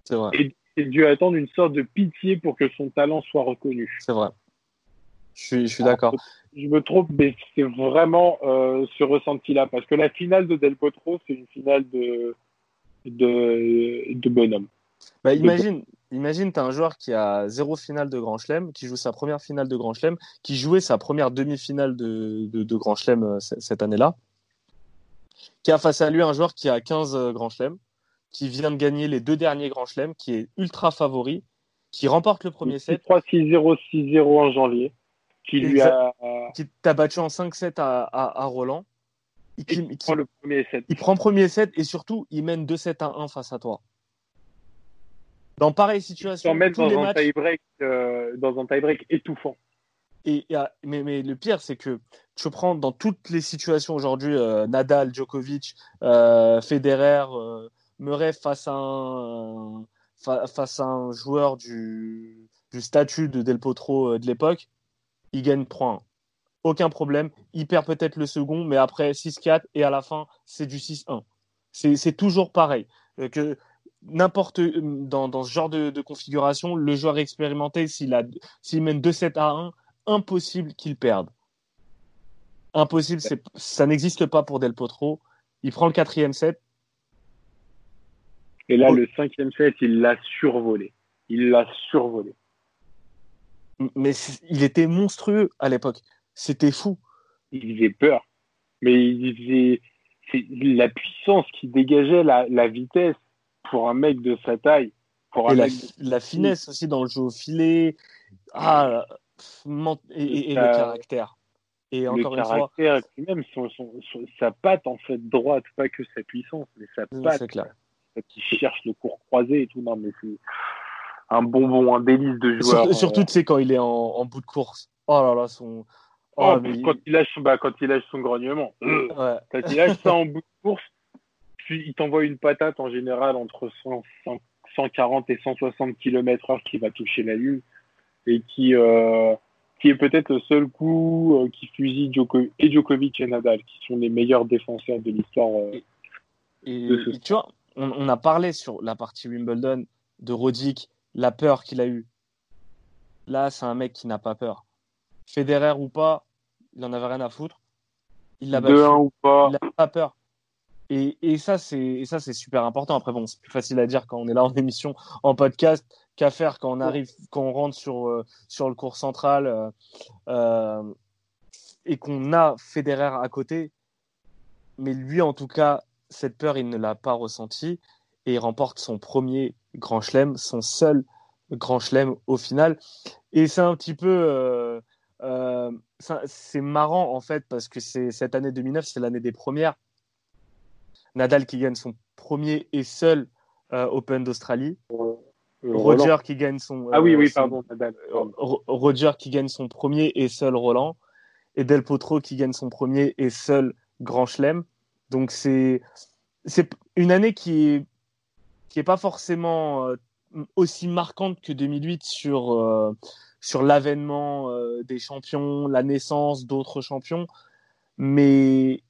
C'est vrai. et dû attendre une sorte de pitié pour que son talent soit reconnu. C'est vrai. Je suis, je suis d'accord. Je me trompe, mais c'est vraiment euh, ce ressenti-là, parce que la finale de Del Potro, c'est une finale de de, de bonhomme. Bah, imagine, imagine, tu as un joueur qui a zéro finale de Grand Chelem, qui joue sa première finale de Grand Chelem, qui jouait sa première demi-finale de, de, de Grand Chelem euh, cette année-là, qui a face à lui un joueur qui a 15 euh, Grand Chelem, qui vient de gagner les deux derniers Grand Chelem, qui est ultra favori, qui remporte le premier set, 3-6-0, 6-0 en janvier, qui lui a qui t'a battu en 5-7 à, à, à Roland. et qui- prend le premier set. il prend premier set et surtout, il mène 2-7 à 1 face à toi. Dans pareille situation, les dans un matchs, tie-break euh, dans un tie-break étouffant. Et, et, ah, mais, mais le pire, c'est que tu prends dans toutes les situations aujourd'hui, euh, Nadal, Djokovic, euh, Federer, Murray face à un, fa- face à un joueur du, du statut de Del Potro de l'époque, il gagne 3-1. Aucun problème. Il perd peut-être le second, mais après 6-4 et à la fin, c'est du 6-1. C'est toujours pareil. Euh, que n'importe dans, dans ce genre de, de configuration, le joueur expérimenté, s'il mène 2-7 à 1, impossible qu'il perde. Impossible, ça n'existe pas pour Del Potro. Il prend le quatrième set. Et là, Oh. le cinquième set, il l'a survolé. Il l'a survolé. Mais il était monstrueux à l'époque. C'était fou. Il faisait peur. Mais il faisait c'est la puissance qui dégageait la, la vitesse pour un mec de sa taille. Pour un Et la, mec de- la finesse aussi dans le jeu au filet. Ah, et, le caractère. Et le encore une fois, caractère, et puis même son, son- son- sa patte en fait droite, pas que sa puissance, mais sa patte, c'est clair. qui cherche le cours croisé et tout. Non, mais c'est un bonbon, un délice de joueur. Surtout, tu sais, quand il est en, en bout de course. Oh là là, son. Oh, Oh, mais- quand, il lâche, bah, quand il lâche son grognement. Ouais. Quand il lâche ça en bout de course, puis il t'envoie une patate en général entre 100, 100, 140 et 160 km heure qui va toucher la lune et qui, euh, qui est peut-être le seul coup euh, qui fusille Djoko- et Djokovic et Nadal, qui sont les meilleurs défenseurs de l'histoire. euh. Et, et tu vois, on, on a parlé sur la partie Wimbledon de Roddick, la peur qu'il a eue. Là, c'est un mec qui n'a pas peur. Federer ou pas, il en avait rien à foutre. Il l'a battu. 2-1 ou pas. Il n'a pas peur. Et, et ça, c'est et ça, c'est super important. Après, bon, c'est plus facile à dire quand on est là en émission, en podcast, qu'à faire quand on arrive, quand on rentre sur, euh, sur le cours central euh, euh, et qu'on a Federer à côté. Mais lui, en tout cas, cette peur, il ne l'a pas ressentie et il remporte son premier Grand Chelem, son seul Grand Chelem au final. Et c'est un petit peu, euh, euh, c'est marrant en fait parce que c'est cette année 2009, c'est l'année des premières. Nadal qui gagne son premier et seul euh, Open d'Australie. Roger qui gagne son. Ah oui, oui, son- pardon, Nadal. Roger qui gagne son premier et seul Roland et Del Potro qui gagne son premier et seul Grand Chelem. Donc c'est c'est une année qui est qui est pas forcément euh, aussi marquante que 2008 sur euh, sur l'avènement euh, des champions, la naissance d'autres champions, mais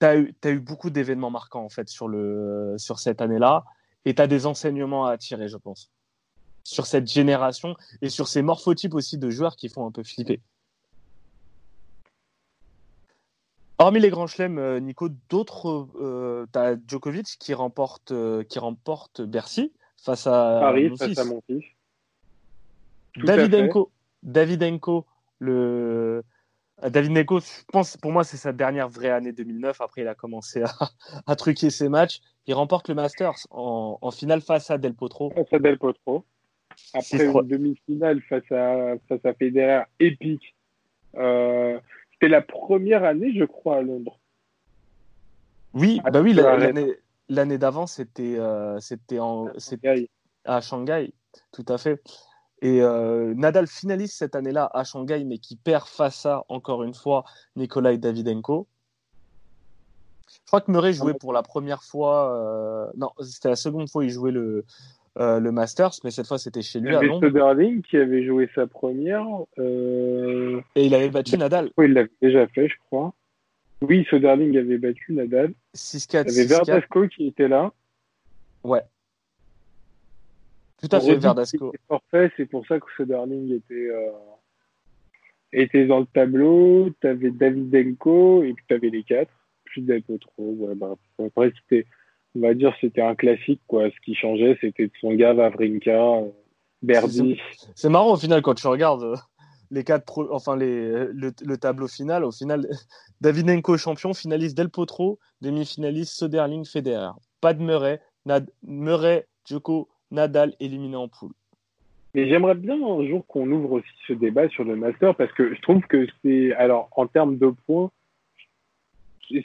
tu as, as, eu beaucoup d'événements marquants en fait sur, le, sur cette année-là, et tu as des enseignements à tirer, je pense, sur cette génération et sur ces morphotypes aussi de joueurs qui font un peu flipper. Hormis les grands chelems, euh, Nico, d'autres, euh, tu as Djokovic qui remporte, euh, qui remporte Bercy face à Paris, face à mon fils. Davidenko, Davidenko, le Davidenko, je pense pour moi c'est sa dernière vraie année 2009. Après il a commencé à, à truquer ses matchs. Il remporte le Masters en, en, finale face à Del Potro. Face à Del Potro. Après une demi-finale face à face à Federer épique. Euh, c'était la première année, je crois, à Londres. Oui, à bah oui, l'année d'avant c'était euh, c'était en Shanghai. à Shanghai, tout à fait. Et euh, Nadal finalise cette année-là à Shanghai, mais qui perd face à, encore une fois, Nikolai Davidenko. Je crois que Murray jouait pour la première fois. Euh... Non, c'était la seconde fois qu'il jouait le, euh, le Masters, mais cette fois c'était chez lui. Il y avait à Londres. Söderling qui avait joué sa première. Euh... Et il avait battu Nadal. Oui, il l'avait déjà fait, je crois. Oui, Söderling avait battu Nadal. 6-4. Il y avait Verdasco qui était là. Ouais. Tout à fait, Verdasco. Forfait, c'est pour ça que Söderling était, euh, était dans le tableau. Tu avais Davidenko et puis tu avais les quatre. Plus Del Potro. Ouais, bah, après, c'était, on va dire, c'était un classique. Quoi. Ce qui changeait, c'était son gars Vavrinka, Berdy. C'est marrant au final quand tu regardes les quatre, pro... enfin les, le, le, tableau final. Au final, Davidenko champion, finaliste Del Potro, demi-finaliste Söderling, Federer. Pas de Murray, Nad... Murray, Djoko, Nadal éliminé en poule. Mais j'aimerais bien un jour qu'on ouvre aussi ce débat sur le Master parce que je trouve que c'est, alors en termes de points,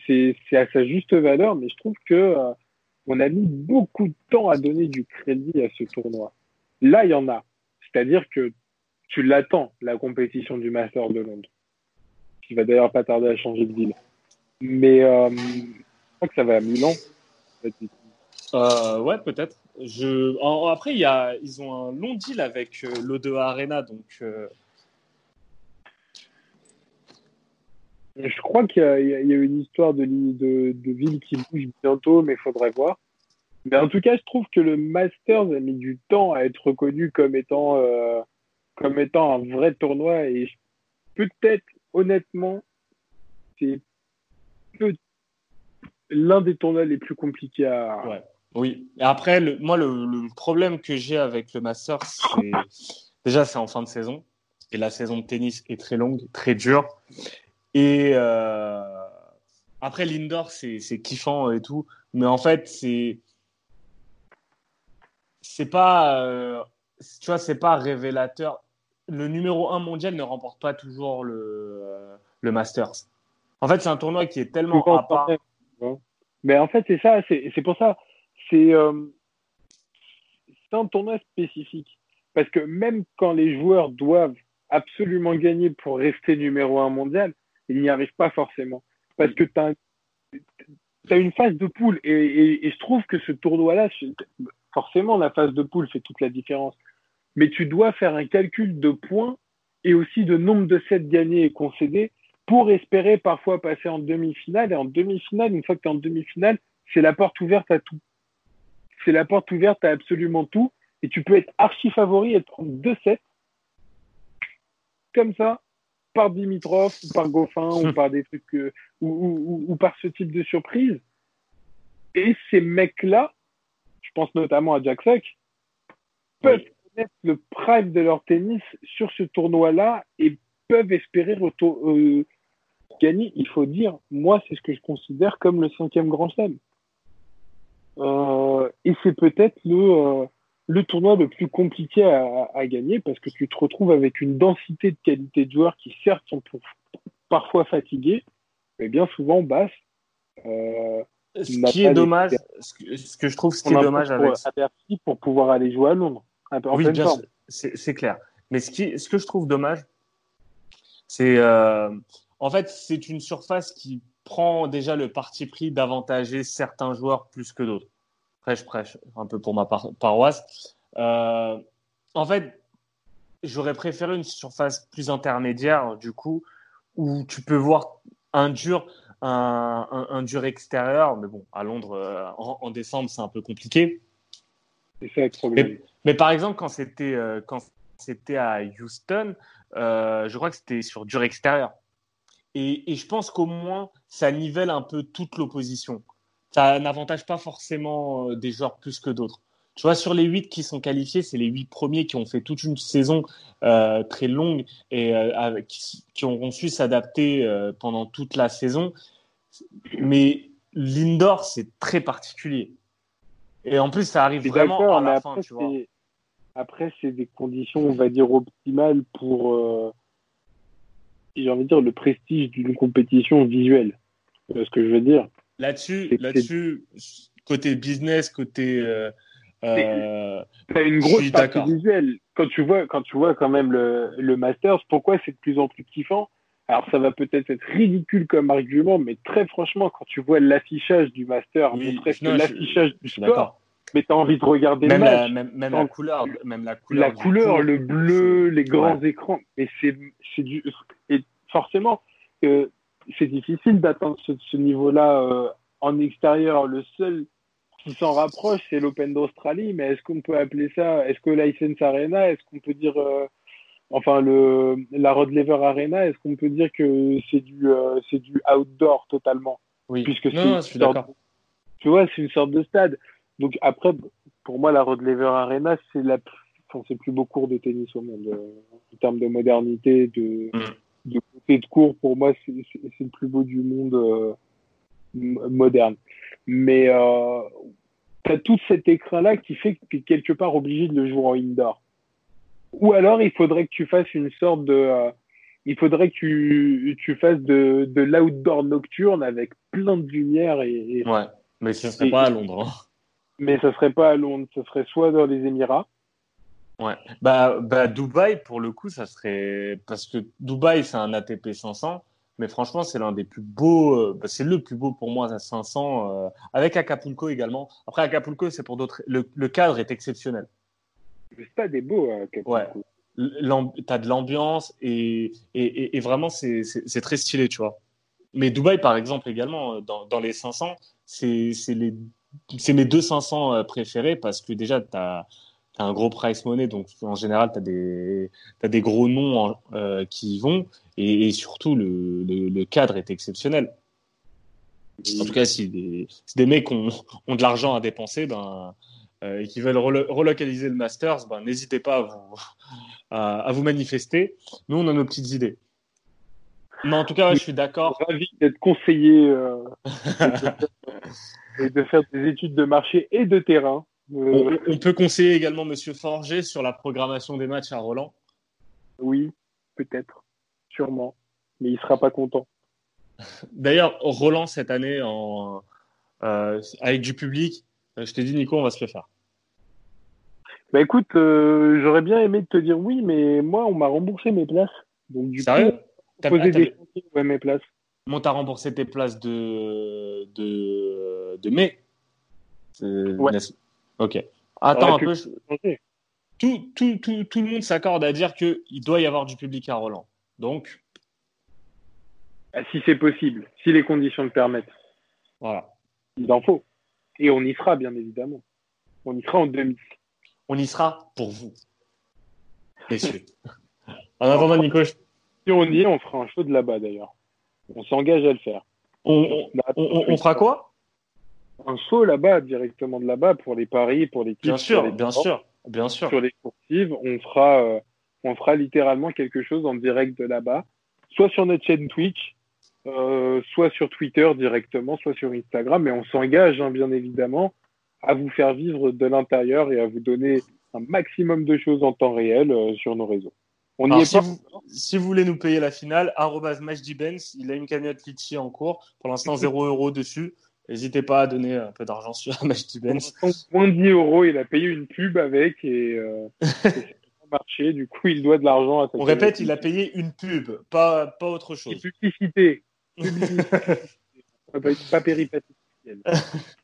c'est à sa juste valeur, mais je trouve que euh, on a mis beaucoup de temps à donner du crédit à ce tournoi. Là, il y en a. C'est-à-dire que tu l'attends, la compétition du Master de Londres, qui va d'ailleurs pas tarder à changer de ville. Mais euh, je crois que ça va à Milan. Euh, ouais, peut-être. Après, ils ont un long deal avec euh, l'O2 Arena, donc. Je crois qu'il y, a une histoire de, ville qui bouge bientôt, mais il faudrait voir. Mais en tout cas, je trouve que le Masters a mis du temps à être reconnu comme étant, euh, un vrai tournoi. Et peut-être, honnêtement, c'est l'un des tournois les plus compliqués à. Oui. Et après, le, moi, le, le, problème que j'ai avec le Masters, c'est déjà c'est en fin de saison et la saison de tennis est très longue, très dure. Et euh, après l'indoor, c'est kiffant et tout, mais en fait, c'est c'est pas euh, tu vois, c'est pas révélateur. Le numéro un mondial ne remporte pas toujours le le Masters. En fait, c'est un tournoi qui est tellement à part. Mais en fait, c'est ça, c'est pour ça c'est euh, un tournoi spécifique. Parce que même quand les joueurs doivent absolument gagner pour rester numéro un mondial, ils n'y arrivent pas forcément. Parce que tu as, as, une phase de poule. Et, et, et je trouve que ce tournoi-là, forcément, la phase de poule fait toute la différence. Mais tu dois faire un calcul de points et aussi de nombre de sets gagnés et concédés pour espérer parfois passer en demi-finale. Et en demi-finale, une fois que tu es en demi-finale, c'est la porte ouverte à tout c'est la porte ouverte à absolument tout. Et tu peux être archi favori et prendre deux sets comme ça par Dimitrov ou par Goffin ou par des trucs euh, ou, ou, ou, par ce type de surprise. Et ces mecs-là, je pense notamment à Jack Sock, peuvent oui. connaître le prime de leur tennis sur ce tournoi-là et peuvent espérer euh, gagner. Il faut dire, moi, c'est ce que je considère comme le cinquième grand chelem. Euh, et c'est peut-être le, euh, le tournoi le plus compliqué à, à, gagner parce que tu te retrouves avec une densité de qualité de joueurs qui certes sont pour, parfois fatigués, mais bien souvent basse. Euh, ce qui est dommage, ce que, ce que, je trouve ce qui est dommage pour, avec Bercy pour pouvoir aller jouer à Londres. Un peu en oui, bien c'est clair. Mais ce, qui, ce que je trouve dommage, c'est euh, en fait c'est une surface qui prend déjà le parti pris d'avantager certains joueurs plus que d'autres. Après, je prêche un peu pour ma par paroisse. Euh, en fait, j'aurais préféré une surface plus intermédiaire, du coup, où tu peux voir un dur, un, un, un dur extérieur. Mais bon, à Londres, euh, en, en décembre, c'est un peu compliqué. Ça. Mais, mais par exemple, quand c'était euh, à Houston, euh, je crois que c'était sur dur extérieur. Et, et je pense qu'au moins, ça nivelle un peu toute l'opposition. Ça n'avantage pas forcément euh, des joueurs plus que d'autres. Tu vois, sur les huit qui sont qualifiés, c'est les huit premiers qui ont fait toute une saison euh, très longue et euh, avec, qui, qui auront su s'adapter euh, pendant toute la saison. Mais l'indoor, c'est très particulier. Et en plus, ça arrive vraiment à la après, fin, tu vois. c'est- Après, c'est des conditions, on va dire, optimales pour, j'ai envie de dire, le prestige d'une compétition visuelle. Tu vois ce que je veux dire? Là-dessus, là-dessus, côté business, côté. euh, euh, T'as une grosse partie visuelle. Quand tu vois, quand tu vois quand même le, le Masters, pourquoi c'est de plus en plus kiffant? Alors ça va peut-être être ridicule comme argument, mais très franchement, quand tu vois l'affichage du Master, Oui, l'affichage du sport, mais t'as envie de regarder Même, le match. la, même, la couleur, même la couleur. la du couleur, coup, le bleu, les grands ouais. écrans, mais c'est c'est du et forcément euh, c'est difficile d'atteindre ce, ce niveau-là euh, en extérieur. Le seul qui s'en rapproche, c'est l'Open d'Australie, mais est-ce qu'on peut appeler ça Est-ce que License Arena Est-ce qu'on peut dire euh, enfin le la Rod Laver Arena Est-ce qu'on peut dire que c'est du euh, c'est du outdoor totalement? Oui. puisque c'est non, non, une je suis sorte- d'accord. tu vois, c'est une sorte de stade. Donc après, pour moi, la Rod Laver Arena, c'est la plus- enfin, c'est le plus beau cours de tennis au monde euh, en termes de modernité, de, Mm. De côté de cours. Pour moi, c'est le plus beau du monde euh, moderne. Mais euh, t'as tout cet écran-là qui fait que tu es quelque part obligé de le jouer en indoor. Ou alors, il faudrait que tu fasses une sorte de euh, il faudrait que tu, tu fasses de, de l'outdoor nocturne avec plein de lumière et, et- Ouais. Mais ce serait Et- pas à Londres. hein. mais ça serait pas à Londres, ça serait soit dans les Émirats. Ouais. Bah, bah, Dubaï, pour le coup, ça serait. Parce que Dubaï, c'est un ATP 500. Mais franchement, c'est l'un des plus beaux. euh, bah, c'est le plus beau pour moi, à 500. euh, avec Acapulco également. Après, Acapulco, c'est pour d'autres. Le, le cadre est exceptionnel. Le stade est beau à Acapulco. Ouais. T'as de l'ambiance et, et, et, et vraiment, c'est très stylé, tu vois. Mais Dubaï, par exemple, également, euh, dans, dans les 500, c'est c'est les- c'est mes deux 500 euh, préférés parce que déjà, tu as, un gros price money. Donc, en général, tu as, des t'as des gros noms en- euh, qui y vont. Et, et surtout, le, le, le cadre est exceptionnel. En tout cas, si des, si des mecs ont, ont de l'argent à dépenser ben, euh, et qui veulent relo- relocaliser le Masters, ben, n'hésitez pas à vous, à, à vous manifester. Nous, on a nos petites idées. Mais en tout cas, ouais, je suis d'accord. Ravi d'être conseillé euh, et, de faire, et de faire des études de marché et de terrain. Euh, On, on peut conseiller également Monsieur Forger sur la programmation des matchs à Roland. oui, peut-être, sûrement, mais il sera pas content. D'ailleurs, Roland cette année en, euh, avec du public, euh, je t'ai dit Nico, on va se le faire. Bah écoute, euh, j'aurais bien aimé te dire oui, mais moi, on m'a remboursé mes places. Donc du Sérieux coup, T'as- t'as- des ouais, mes places. Bon, t'as remboursé tes places de, de, de mai? Ouais. Ok. Attends un peu. je- Tout, tout, tout, tout le monde s'accorde à dire qu'il doit y avoir du public à Roland. Donc, Ah, si c'est possible, si les conditions le permettent, voilà. il en faut. Et on y sera, bien évidemment. On y sera en demi. On y sera pour vous, messieurs. En attendant, Nico, je- Si on y est, on fera un show de là-bas d'ailleurs. On s'engage à le faire. on, on, on- on fera quoi? Un show là-bas, directement de là-bas, pour les paris, pour les titres, Bien sûr, bien sports, sûr, bien sûr. sur les coursives. On fera, euh, on fera littéralement quelque chose en direct de là-bas, soit sur notre chaîne Twitch, euh, soit sur Twitter directement, soit sur Instagram. Mais on s'engage, hein, bien évidemment, à vous faire vivre de l'intérieur et à vous donner un maximum de choses en temps réel euh, sur nos réseaux. On est si, pas. vous, si vous voulez nous payer la finale, arrobas il a une cagnotte Litchi en cours. Pour l'instant, 0 euros dessus. N'hésitez pas à donner un peu d'argent sur Pour matchdibenz. l'instant, moins de 10 euros, il a payé une pub avec et, euh, et marché. Du coup, il doit de l'argent à sa On répète, il a payé une pub, pas, pas autre Et chose. publicité. Publicité. pas, pas péripatéticienne.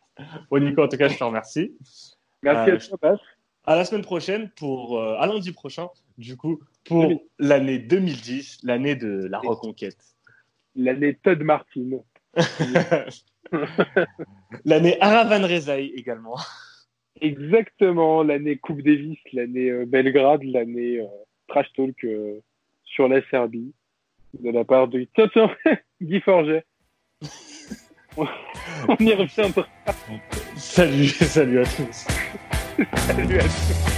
Bon, Nico, en tout cas, je te remercie. Merci Euh, à toi, Bas. À la semaine prochaine, pour, euh, à lundi prochain, du coup, pour l'année 2010, l'année de la reconquête. L'année Todd Martin. l'année Aravan Rezaï également. Exactement, l'année Coupe Davis, l'année euh, Belgrade, l'année euh, Trash Talk euh, sur la Serbie, de la part de Guy Forget. On y reviendra. Salut, salut à tous. Salut à tous.